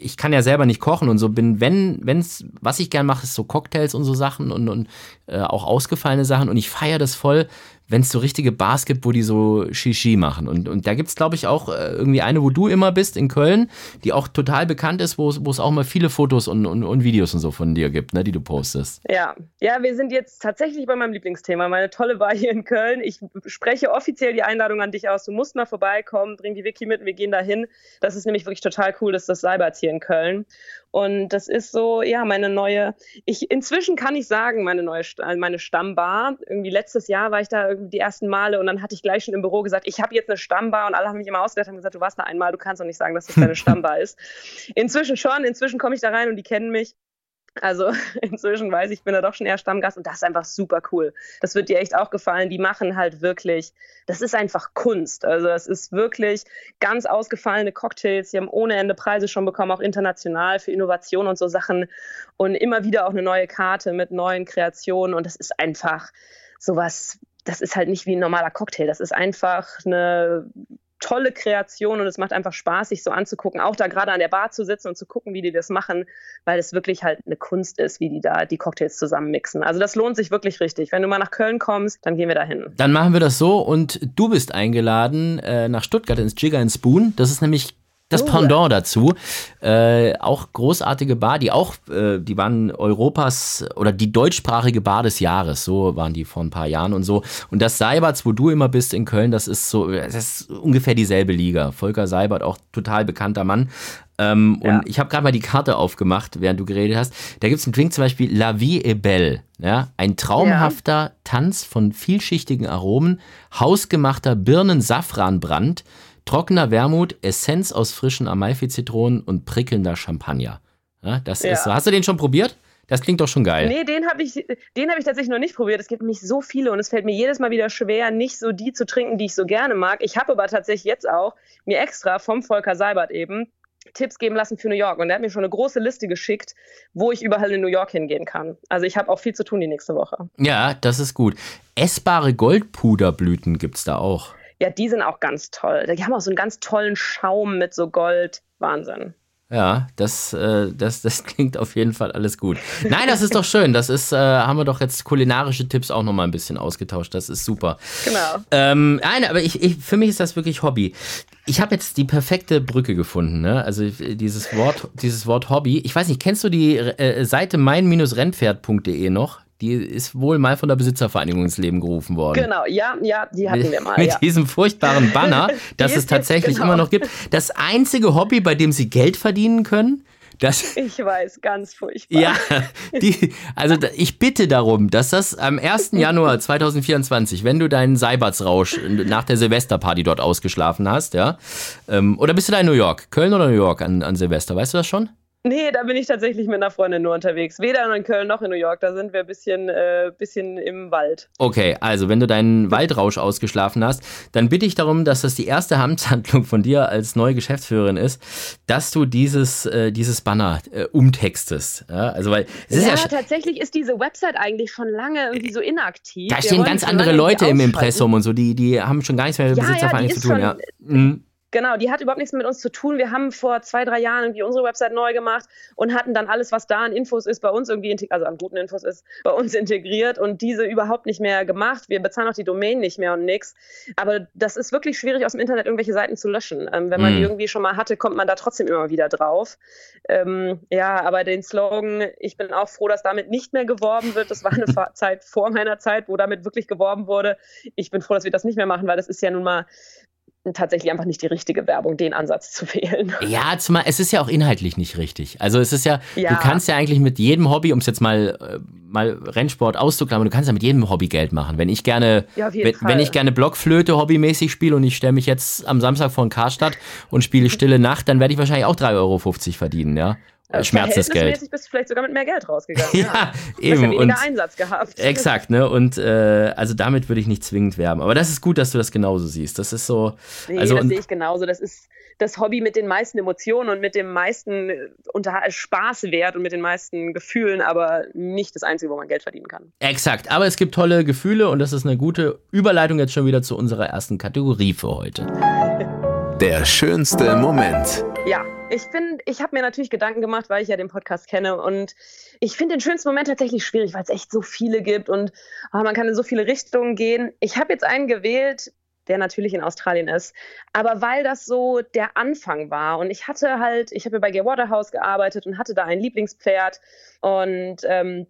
ich kann ja selber nicht kochen und so bin, wenn, wenn's, was ich gern mache, ist so Cocktails und so Sachen und, und äh, auch ausgefallene Sachen und ich feiere das voll, wenn es so richtige Bars gibt, wo die so Shishi machen. Und, und da gibt es, glaube ich, auch äh, irgendwie eine, wo du immer bist, in Köln, die auch total bekannt ist, wo es auch mal viele Fotos und, und, und, Videos und so von dir gibt, ne, die du postest. Ja, ja, wir sind jetzt tatsächlich bei meinem Lieblingsthema, meine tolle Bar hier in Köln. Ich spreche offiziell die Einladung an dich aus. Du musst mal vorbeikommen, bring die Wiki mit, wir gehen da hin. Das ist nämlich wirklich total cool, dass das Seiberts hier in Köln. Und das ist so, ja, meine neue, ich, inzwischen kann ich sagen, meine neue, meine Stammbar. Irgendwie letztes Jahr war ich da die ersten Male und dann hatte ich gleich schon im Büro gesagt, ich habe jetzt eine Stammbar und alle haben mich immer ausgedacht und gesagt, du warst da einmal, du kannst doch nicht sagen, dass das deine Stammbar ist. Inzwischen schon, inzwischen komme ich da rein und die kennen mich. Also inzwischen weiß ich, ich bin da doch schon eher Stammgast und das ist einfach super cool. Das wird dir echt auch gefallen. Die machen halt wirklich, das ist einfach Kunst. Also es ist wirklich ganz ausgefallene Cocktails. Die haben ohne Ende Preise schon bekommen, auch international für Innovation und so Sachen. Und immer wieder auch eine neue Karte mit neuen Kreationen. Und das ist einfach sowas, das ist halt nicht wie ein normaler Cocktail. Das ist einfach eine tolle Kreation und es macht einfach Spaß, sich so anzugucken, auch da gerade an der Bar zu sitzen und zu gucken, wie die das machen, weil es wirklich halt eine Kunst ist, wie die da die Cocktails zusammen mixen. Also das lohnt sich wirklich richtig. Wenn du mal nach Köln kommst, dann gehen wir da hin. Dann machen wir das so und du bist eingeladen äh, nach Stuttgart ins Jigger and Spoon. Das ist nämlich das Pendant dazu, äh, auch großartige Bar, die auch, äh, die waren Europas oder die deutschsprachige Bar des Jahres, so waren die vor ein paar Jahren und so. Und das Seiberts, wo du immer bist in Köln, das ist so, das ist ungefähr dieselbe Liga. Volker Seibert, auch total bekannter Mann. Ähm, ja. Und ich habe gerade mal die Karte aufgemacht, während du geredet hast. Da gibt es einen Drink zum Beispiel La Vie est Belle. Ja? Ein traumhafter ja. Tanz von vielschichtigen Aromen, hausgemachter Birnen-Safranbrand, Trockener Wermut, Essenz aus frischen Amalfi-Zitronen und prickelnder Champagner. Ja, das ja. ist so. Hast du den schon probiert? Das klingt doch schon geil. Nee, den habe ich, hab ich tatsächlich noch nicht probiert. Es gibt nämlich so viele und es fällt mir jedes Mal wieder schwer, nicht so die zu trinken, die ich so gerne mag. Ich habe aber tatsächlich jetzt auch mir extra vom Volker Seibert eben Tipps geben lassen für New York. Und er hat mir schon eine große Liste geschickt, wo ich überall in New York hingehen kann. Also ich habe auch viel zu tun die nächste Woche. Ja, das ist gut. Essbare Goldpuderblüten gibt es da auch. Ja, die sind auch ganz toll. Die haben auch so einen ganz tollen Schaum mit so Gold. Wahnsinn. Ja, das, äh, das, das klingt auf jeden Fall alles gut. Nein, das ist doch schön. Das ist, äh, haben wir doch jetzt kulinarische Tipps auch nochmal ein bisschen ausgetauscht. Das ist super. Genau. Ähm, nein, aber ich, ich, für mich ist das wirklich Hobby. Ich habe jetzt die perfekte Brücke gefunden. Ne? Also dieses Wort, dieses Wort Hobby. Ich weiß nicht, kennst du die äh, Seite mein-rennpferd.de noch? Die ist wohl mal von der Besitzervereinigung ins Leben gerufen worden. Genau, ja, ja, die hatten wir mal. Mit ja. diesem furchtbaren Banner, das es tatsächlich genau. immer noch gibt. Das einzige Hobby, bei dem sie Geld verdienen können, das, ich weiß, ganz furchtbar. Ja, die, also ich bitte darum, dass das am 1. Januar 2024, wenn du deinen Seibertsrausch nach der Silvesterparty dort ausgeschlafen hast, ja, ähm, oder bist du da in New York? Köln oder New York an, an Silvester? Weißt du das schon? Nee, da bin ich tatsächlich mit einer Freundin nur unterwegs. Weder in Köln noch in New York. Da sind wir ein bisschen, äh, bisschen im Wald. Okay, also wenn du deinen Waldrausch ausgeschlafen hast, dann bitte ich darum, dass das die erste Amtshandlung von dir als neue Geschäftsführerin ist, dass du dieses, äh, dieses Banner äh, umtextest. Ja, also weil es ja, ist ja tatsächlich ist diese Website eigentlich schon lange irgendwie so inaktiv. Da stehen ganz andere Leute im Impressum und so, die, die haben schon gar nichts mehr mit ja, Besitzervereinigung ja, zu tun. Ja. Mhm. Genau, die hat überhaupt nichts mit uns zu tun. Wir haben vor zwei, drei Jahren irgendwie unsere Website neu gemacht und hatten dann alles, was da an Infos ist, bei uns irgendwie, also an guten Infos ist, bei uns integriert und diese überhaupt nicht mehr gemacht. Wir bezahlen auch die Domain nicht mehr und nix. Aber das ist wirklich schwierig, aus dem Internet irgendwelche Seiten zu löschen. Ähm, wenn man die mhm. irgendwie schon mal hatte, kommt man da trotzdem immer wieder drauf. Ähm, ja, aber den Slogan, ich bin auch froh, dass damit nicht mehr geworben wird. Das war eine Zeit vor meiner Zeit, wo damit wirklich geworben wurde. Ich bin froh, dass wir das nicht mehr machen, weil das ist ja nun mal tatsächlich einfach nicht die richtige Werbung, den Ansatz zu wählen. Ja, zumal es ist ja auch inhaltlich nicht richtig. Also es ist ja, ja. du kannst ja eigentlich mit jedem Hobby, um es jetzt mal, äh, mal Rennsport auszuklammern, du kannst ja mit jedem Hobby Geld machen. Wenn ich gerne, ja, wenn, wenn, ich gerne Blockflöte hobbymäßig spiele und ich stelle mich jetzt am Samstag vor ein Karstadt und spiele Stille Nacht, dann werde ich wahrscheinlich auch 3,50 Euro verdienen, ja. Äh, Schmerzensgeld. bist du vielleicht sogar mit mehr Geld rausgegangen. ja, ja, eben. Ja weniger und Einsatz gehabt. Exakt, ne? Und äh, also damit würde ich nicht zwingend werben. Aber das ist gut, dass du das genauso siehst. Das ist so. Nee, also, das sehe ich genauso. Das ist das Hobby mit den meisten Emotionen und mit dem meisten äh, unter Spaßwert und mit den meisten Gefühlen, aber nicht das Einzige, wo man Geld verdienen kann. Exakt. Aber es gibt tolle Gefühle und das ist eine gute Überleitung jetzt schon wieder zu unserer ersten Kategorie für heute. Der schönste Moment. Ja, Ich finde, ich habe mir natürlich Gedanken gemacht, weil ich ja den Podcast kenne und ich finde den schönsten Moment tatsächlich schwierig, weil es echt so viele gibt und oh, man kann in so viele Richtungen gehen. Ich habe jetzt einen gewählt, der natürlich in Australien ist, aber weil das so der Anfang war und ich hatte halt, ich habe ja bei Gay Waterhouse gearbeitet und hatte da ein Lieblingspferd und ähm,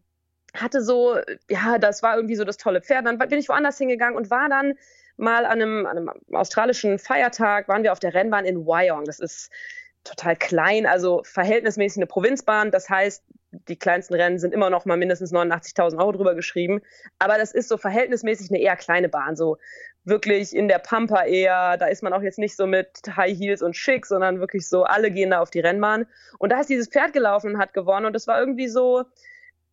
hatte so, ja, das war irgendwie so das tolle Pferd. Dann bin ich woanders hingegangen und war dann mal an einem, an einem australischen Feiertag, waren wir auf der Rennbahn in Wyong. Das ist total klein, also verhältnismäßig eine Provinzbahn. Das heißt, die kleinsten Rennen sind immer noch mal mindestens 89.000 Euro drüber geschrieben. Aber das ist so verhältnismäßig eine eher kleine Bahn, so wirklich in der Pampa eher. Da ist man auch jetzt nicht so mit High Heels und schick, sondern wirklich so, alle gehen da auf die Rennbahn. Und da ist dieses Pferd gelaufen und hat gewonnen. Und das war irgendwie so,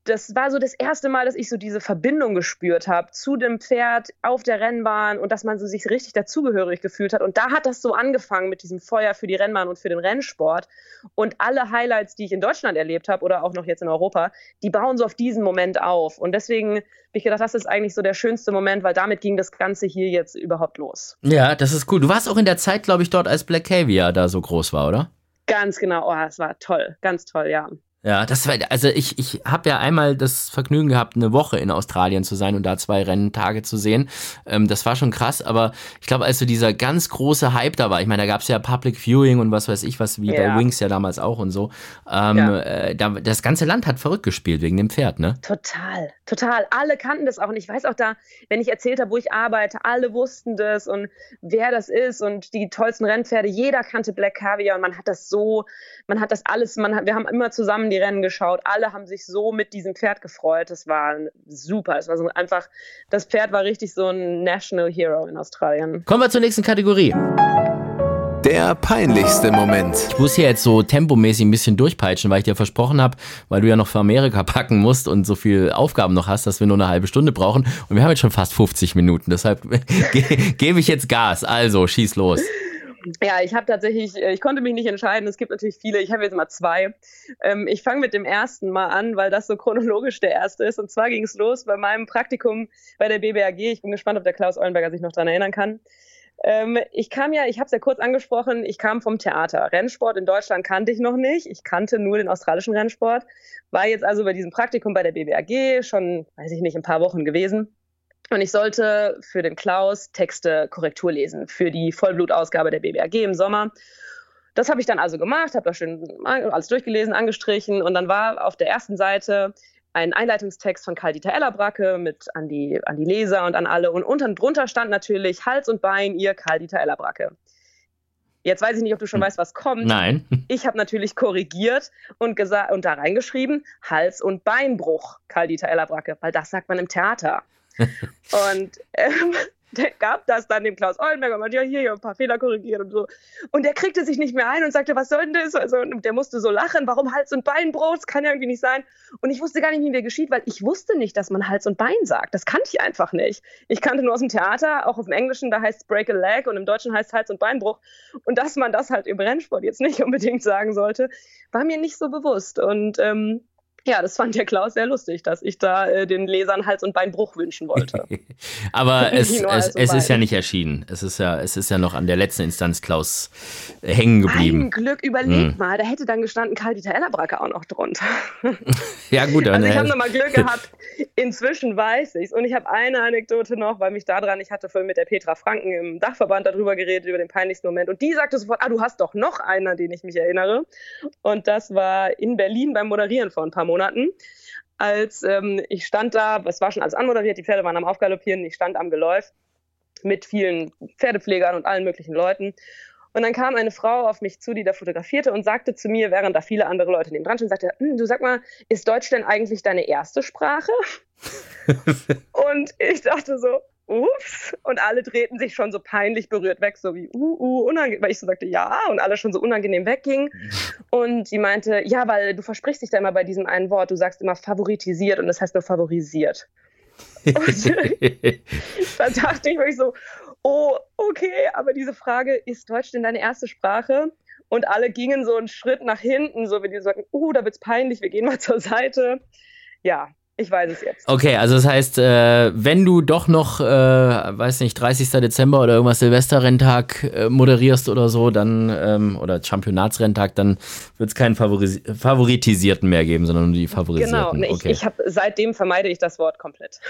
das war so das erste Mal, dass ich so diese Verbindung gespürt habe zu dem Pferd auf der Rennbahn und dass man so sich richtig dazugehörig gefühlt hat. Und da hat das so angefangen mit diesem Feuer für die Rennbahn und für den Rennsport. Und alle Highlights, die ich in Deutschland erlebt habe oder auch noch jetzt in Europa, die bauen so auf diesen Moment auf. Und deswegen habe ich gedacht, das ist eigentlich so der schönste Moment, weil damit ging das Ganze hier jetzt überhaupt los. Ja, das ist cool. Du warst auch in der Zeit, glaube ich, dort, als Black Caviar da so groß war, oder? Ganz genau. Oh, es war toll. Ganz toll, ja. Ja, das war, also ich, ich habe ja einmal das Vergnügen gehabt, eine Woche in Australien zu sein und da zwei Renntage zu sehen. Ähm, das war schon krass, aber ich glaube, als so dieser ganz große Hype da war, ich meine, da gab es ja Public Viewing und was weiß ich was, wie ja. bei Wings ja damals auch und so. Ähm, ja. äh, da, das ganze Land hat verrückt gespielt wegen dem Pferd, ne? Total, total. Alle kannten das auch und ich weiß auch da, wenn ich erzählt habe, wo ich arbeite, alle wussten das und wer das ist und die tollsten Rennpferde, jeder kannte Black Caviar und man hat das so, man hat das alles, man hat, wir haben immer zusammen die Rennen geschaut. Alle haben sich so mit diesem Pferd gefreut. Das war super. Es war so einfach, das Pferd war richtig so ein National Hero in Australien. Kommen wir zur nächsten Kategorie. Der peinlichste Moment. Ich muss hier jetzt so tempomäßig ein bisschen durchpeitschen, weil ich dir versprochen habe, weil du ja noch für Amerika packen musst und so viele Aufgaben noch hast, dass wir nur eine halbe Stunde brauchen. Und wir haben jetzt schon fast 50 Minuten. Deshalb ge gebe ich jetzt Gas. Also, schieß los. Ja, ich habe tatsächlich, äh, ich konnte mich nicht entscheiden. Es gibt natürlich viele. Ich habe jetzt mal zwei. Ähm, ich fange mit dem ersten mal an, weil das so chronologisch der erste ist. Und zwar ging es los bei meinem Praktikum bei der BBAG. Ich bin gespannt, ob der Klaus Eulenberger sich noch daran erinnern kann. Ähm, ich kam ja, ich habe es ja kurz angesprochen, ich kam vom Theater. Rennsport in Deutschland kannte ich noch nicht. Ich kannte nur den australischen Rennsport. War jetzt also bei diesem Praktikum bei der BBAG schon, weiß ich nicht, ein paar Wochen gewesen und ich sollte für den Klaus Texte Korrektur lesen für die Vollblutausgabe der BBAG im Sommer. Das habe ich dann also gemacht, habe da schön alles durchgelesen, angestrichen und dann war auf der ersten Seite ein Einleitungstext von Karl-Dieter Ellerbracke mit an die, an die Leser und an alle. Und unten drunter stand natürlich Hals und Bein, ihr Karl-Dieter Ellerbracke. Jetzt weiß ich nicht, ob du schon hm. weißt, was kommt. Nein. Ich habe natürlich korrigiert und, und da reingeschrieben, Hals- und Beinbruch, Karl-Dieter Ellerbracke, weil das sagt man im Theater und ähm, der gab das dann dem Klaus Eulenberger und meinte, ja, hier, hier ein paar Fehler korrigiert und so. Und der kriegte sich nicht mehr ein und sagte, was soll denn das? Also, und der musste so lachen, warum Hals- und Beinbruch? Das kann ja irgendwie nicht sein. Und ich wusste gar nicht, wie mir geschieht, weil ich wusste nicht, dass man Hals und Bein sagt. Das kannte ich einfach nicht. Ich kannte nur aus dem Theater, auch auf dem Englischen, da heißt es Break a Leg und im Deutschen heißt es Hals- und Beinbruch. Und dass man das halt im Rennsport jetzt nicht unbedingt sagen sollte, war mir nicht so bewusst. Und ähm, ja, das fand der Klaus sehr lustig, dass ich da äh, den Lesern Hals- und Beinbruch wünschen wollte. Aber es, es, es ist ja nicht erschienen. Es ist ja, es ist ja noch an der letzten Instanz Klaus äh, hängen geblieben. Ein Glück, überleg hm. mal, da hätte dann gestanden Karl-Dieter Ellerbracke auch noch drunter. ja, gut. Also ich habe nochmal Glück gehabt. Inzwischen weiß ich's. Und ich habe eine Anekdote noch, weil mich daran, ich hatte vorhin mit der Petra Franken im Dachverband darüber geredet, über den peinlichsten Moment. Und die sagte sofort, ah, du hast doch noch einen, an den ich mich erinnere. Und das war in Berlin beim Moderieren vor ein paar Monaten. Monaten, als ähm, ich stand da, es war schon alles anmoderiert, die Pferde waren am Aufgaloppieren, ich stand am Geläuf mit vielen Pferdepflegern und allen möglichen Leuten. Und dann kam eine Frau auf mich zu, die da fotografierte und sagte zu mir, während da viele andere Leute neben dran standen, sagte, hm, du sag mal, ist Deutsch denn eigentlich deine erste Sprache? und ich dachte so, ups. Und alle drehten sich schon so peinlich berührt weg, so wie, uh, uh, unangenehm, weil ich so sagte, ja, und alle schon so unangenehm weggingen. Und die meinte, ja, weil du versprichst dich da immer bei diesem einen Wort, du sagst immer favoritisiert und das heißt nur favorisiert. Und dann dachte ich wirklich so, oh, okay, aber diese Frage, ist Deutsch denn deine erste Sprache? Und alle gingen so einen Schritt nach hinten, so wie die sagten, uh, da wird's peinlich, wir gehen mal zur Seite. Ja, Ich weiß es jetzt. Okay, also das heißt, äh, wenn du doch noch, äh, weiß nicht, 30. Dezember oder irgendwas Silvesterrenntag äh, moderierst oder so, dann, ähm, oder Championatsrenntag, dann wird es keinen Favoris Favoritisierten mehr geben, sondern nur die Favorisierten. Genau, okay. ich, ich habe seitdem vermeide ich das Wort komplett.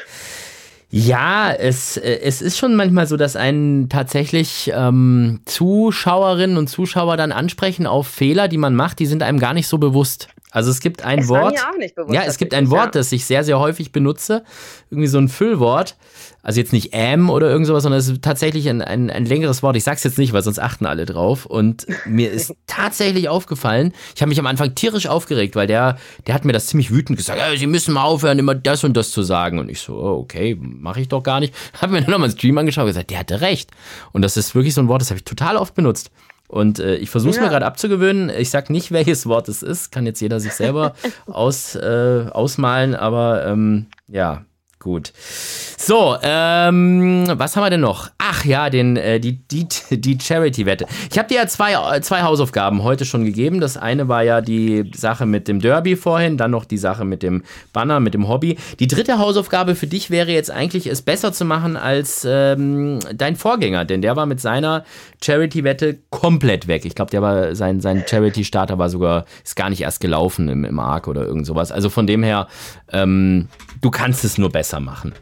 Ja, es, äh, es ist schon manchmal so, dass einen tatsächlich ähm, Zuschauerinnen und Zuschauer dann ansprechen auf Fehler, die man macht, die sind einem gar nicht so bewusst. Also es gibt ein es Wort. Bewusst, ja, es gibt ein Wort, das ich sehr, sehr häufig benutze. Irgendwie so ein Füllwort. Also jetzt nicht ähm oder irgend sowas, sondern es ist tatsächlich ein, ein, ein längeres Wort. Ich sag's jetzt nicht, weil sonst achten alle drauf. Und mir ist tatsächlich aufgefallen, ich habe mich am Anfang tierisch aufgeregt, weil der, der hat mir das ziemlich wütend gesagt, ja, Sie müssen mal aufhören, immer das und das zu sagen. Und ich so, oh, okay, mache ich doch gar nicht. Habe mir dann nochmal einen Stream angeschaut und gesagt, der hatte recht. Und das ist wirklich so ein Wort, das habe ich total oft benutzt. Und äh, ich versuche es ja. mir gerade abzugewöhnen. Ich sage nicht, welches Wort es ist. Kann jetzt jeder sich selber aus, äh, ausmalen. Aber ähm, ja, Gut. So, ähm, was haben wir denn noch? Ach ja, den, äh, die, die, die Charity-Wette. Ich habe dir ja zwei, äh, zwei Hausaufgaben heute schon gegeben. Das eine war ja die Sache mit dem Derby vorhin, dann noch die Sache mit dem Banner, mit dem Hobby. Die dritte Hausaufgabe für dich wäre jetzt eigentlich, es besser zu machen als ähm, dein Vorgänger, denn der war mit seiner Charity-Wette komplett weg. Ich glaube, der war, sein, sein Charity-Starter war sogar, ist gar nicht erst gelaufen im, im Arc oder irgend sowas. Also von dem her, ähm, du kannst es nur besser machen.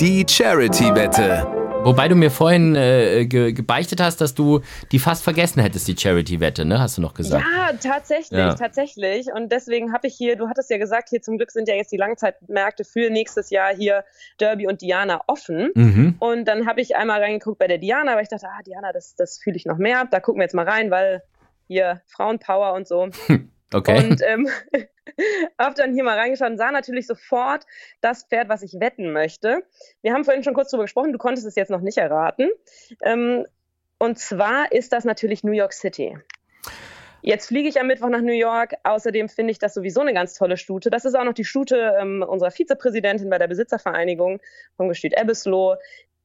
Die Charity-Wette. Wobei du mir vorhin äh, ge gebeichtet hast, dass du die fast vergessen hättest, die Charity-Wette, ne? Hast du noch gesagt? Ja, tatsächlich, ja. tatsächlich. Und deswegen habe ich hier, du hattest ja gesagt, hier zum Glück sind ja jetzt die Langzeitmärkte für nächstes Jahr hier Derby und Diana offen. Mhm. Und dann habe ich einmal reingeguckt bei der Diana, weil ich dachte, ah, Diana, das, das fühle ich noch mehr. Da gucken wir jetzt mal rein, weil hier Frauenpower und so. Okay. Und ähm, habe dann hier mal reingeschaut und sah natürlich sofort das Pferd, was ich wetten möchte. Wir haben vorhin schon kurz darüber gesprochen, du konntest es jetzt noch nicht erraten. Ähm, und zwar ist das natürlich New York City. Jetzt fliege ich am Mittwoch nach New York. Außerdem finde ich das sowieso eine ganz tolle Stute. Das ist auch noch die Stute ähm, unserer Vizepräsidentin bei der Besitzervereinigung vom Gestüt Ebbesloh.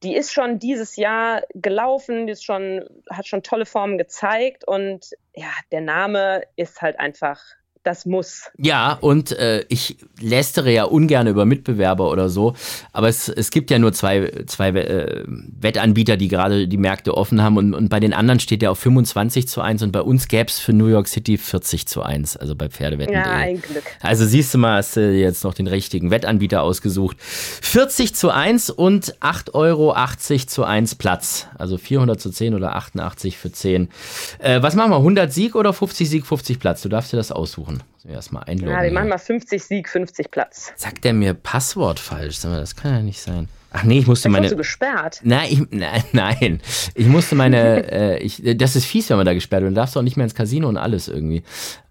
Die ist schon dieses Jahr gelaufen, die ist schon, hat schon tolle Formen gezeigt und ja, der Name ist halt einfach das muss. Ja, und äh, ich lästere ja ungern über Mitbewerber oder so, aber es, es gibt ja nur zwei, zwei äh, Wettanbieter, die gerade die Märkte offen haben und, und bei den anderen steht ja auf 25 zu 1 und bei uns gäbe es für New York City 40 zu 1, also bei Pferdewetten. Ja, ein Glück. Also siehst du mal, hast du jetzt noch den richtigen Wettanbieter ausgesucht. 40 zu 1 und 8,80 Euro zu 1 Platz, also 400 zu 10 oder 88 für 10. Äh, was machen wir, 100 Sieg oder 50 Sieg, 50 Platz? Du darfst dir das aussuchen. Müssen wir erstmal einloggen. Ja, wir machen mal 50 Sieg, 50 Platz. Sagt der mir Passwort falsch? Das kann ja nicht sein. Ach nee, ich musste meine. Hast du gesperrt? Nein, ich, nein, nein. Ich musste meine. äh, ich, das ist fies, wenn man da gesperrt wird. Du darfst auch nicht mehr ins Casino und alles irgendwie.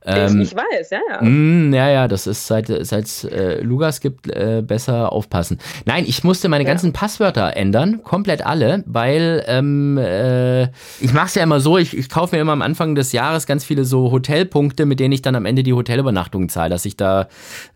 Ähm, ich, ich, weiß, ja, ja. Mh, mm, ja, ja, das ist seit es äh, Lugas gibt, äh, besser aufpassen. Nein, ich musste meine ja. ganzen Passwörter ändern, komplett alle, weil ähm, äh, ich mache es ja immer so, ich, ich kaufe mir immer am Anfang des Jahres ganz viele so Hotelpunkte, mit denen ich dann am Ende die Hotelübernachtung zahle, dass ich da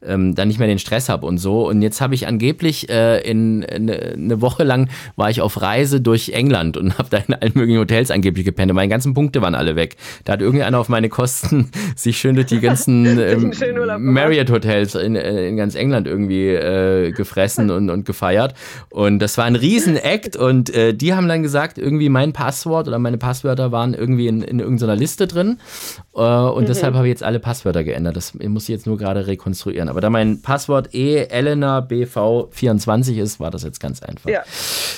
ähm, dann nicht mehr den Stress habe und so. Und jetzt habe ich angeblich äh, in, in eine Woche lang war ich auf Reise durch England und habe da in allen möglichen Hotels angeblich gepennt und meine ganzen Punkte waren alle weg. Da hat irgendeiner auf meine Kosten sich schön durch die ganzen ähm, Marriott-Hotels in, in, ganz England irgendwie äh, gefressen und, und gefeiert. Und das war ein Riesen-Act und äh, die haben dann gesagt, irgendwie mein Passwort oder meine Passwörter waren irgendwie in, in irgendeiner Liste drin. Äh, und mhm. deshalb habe ich jetzt alle Passwörter geändert. Das muss ich jetzt nur gerade rekonstruieren. Aber da mein Passwort E Elena BV24 ist, war das jetzt ganz einfach. Ja.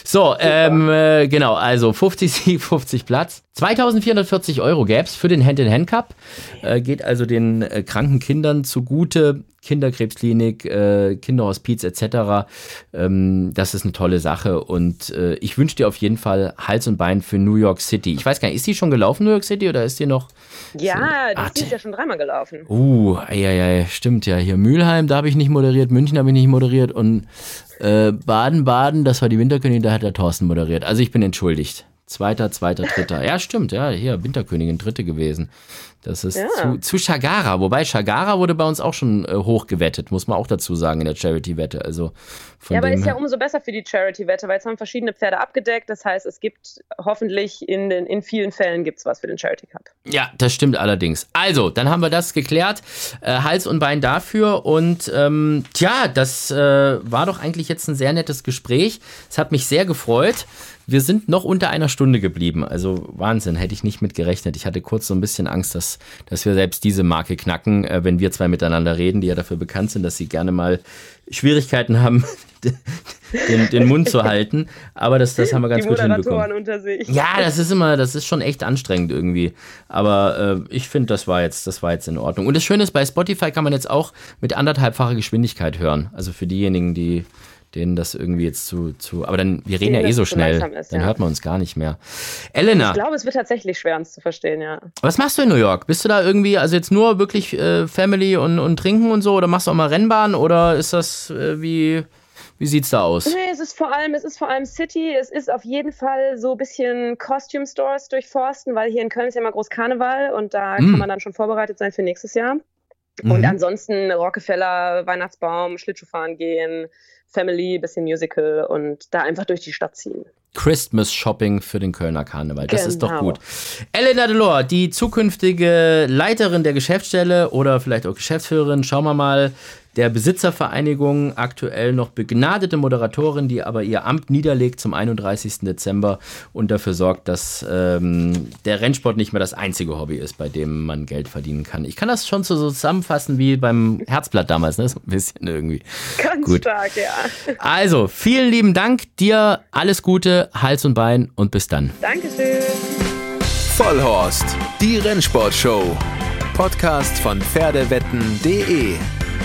So, ähm, äh, genau, also 50 Sieg, 50 Platz. 2440 Euro gäbe es für den Hand-in-Hand-Cup. Äh, geht also den äh, kranken Kindern zugute. Kinderkrebsklinik, äh, Kinderhospiz etc. Ähm, das ist eine tolle Sache und äh, ich wünsche dir auf jeden Fall Hals und Bein für New York City. Ich weiß gar nicht, ist die schon gelaufen, New York City, oder ist die noch? Ja, so, die ist ja schon dreimal gelaufen. Uh, ja, ja, stimmt ja. Hier Mülheim, da habe ich nicht moderiert, München habe ich nicht moderiert und äh, Baden-Baden, das war die Winterkönigin, da hat der Thorsten moderiert. Also ich bin entschuldigt. Zweiter, zweiter, dritter. Ja, stimmt, ja, hier, Winterkönigin, dritte gewesen. Das ist ja. zu, zu Chagara. Wobei Chagara wurde bei uns auch schon äh, hoch gewettet, muss man auch dazu sagen, in der Charity-Wette. Also ja, aber ist ja umso besser für die Charity-Wette, weil es haben verschiedene Pferde abgedeckt. Das heißt, es gibt hoffentlich in, den, in vielen Fällen gibt's was für den Charity Cup. Ja, das stimmt allerdings. Also, dann haben wir das geklärt. Äh, Hals und Bein dafür. Und ähm, tja, das äh, war doch eigentlich jetzt ein sehr nettes Gespräch. Es hat mich sehr gefreut. Wir sind noch unter einer Stunde geblieben. Also Wahnsinn, hätte ich nicht mit gerechnet. Ich hatte kurz so ein bisschen Angst, dass, dass wir selbst diese Marke knacken, äh, wenn wir zwei miteinander reden, die ja dafür bekannt sind, dass sie gerne mal Schwierigkeiten haben, den, den Mund zu halten. Aber das, das haben wir ganz die gut hinbekommen. Unter sich. Ja, das ist immer, das ist schon echt anstrengend irgendwie. Aber äh, ich finde, das war jetzt, das war jetzt in Ordnung. Und das Schöne ist, bei Spotify kann man jetzt auch mit anderthalbfacher Geschwindigkeit hören. Also für diejenigen, die denen das irgendwie jetzt zu, zu aber dann, wir reden ja eh so schnell, ist, dann ja. hört man uns gar nicht mehr. Elena. Ich glaube, es wird tatsächlich schwer, uns zu verstehen, ja. Was machst du in New York? Bist du da irgendwie, also jetzt nur wirklich äh, Family und, und Trinken und so, oder machst du auch mal Rennbahn, oder ist das äh, wie, wie sieht's da aus? Nee, es ist vor allem, es ist vor allem City, es ist auf jeden Fall so ein bisschen Costume Stores durchforsten, weil hier in Köln ist ja immer groß Karneval und da mm. kann man dann schon vorbereitet sein für nächstes Jahr. Und mhm. ansonsten Rockefeller, Weihnachtsbaum, Schlittschuhfahren gehen, Family, bisschen Musical und da einfach durch die Stadt ziehen. Christmas Shopping für den Kölner Karneval. Das genau. ist doch genau. gut. Elena Delors, die zukünftige Leiterin der Geschäftsstelle oder vielleicht auch Geschäftsführerin, schauen wir mal, der Besitzervereinigung, aktuell noch begnadete Moderatorin, die aber ihr Amt niederlegt zum 31. Dezember und dafür sorgt, dass ähm, der Rennsport nicht mehr das einzige Hobby ist, bei dem man Geld verdienen kann. Ich kann das schon so zusammenfassen wie beim Herzblatt damals, ne? So ein bisschen irgendwie. Ganz Gut. stark, ja. Also, vielen lieben Dank. Dir alles Gute, Hals und Bein und bis dann. Dankeschön. Vollhorst, die Rennsportshow. Podcast von Pferdewetten.de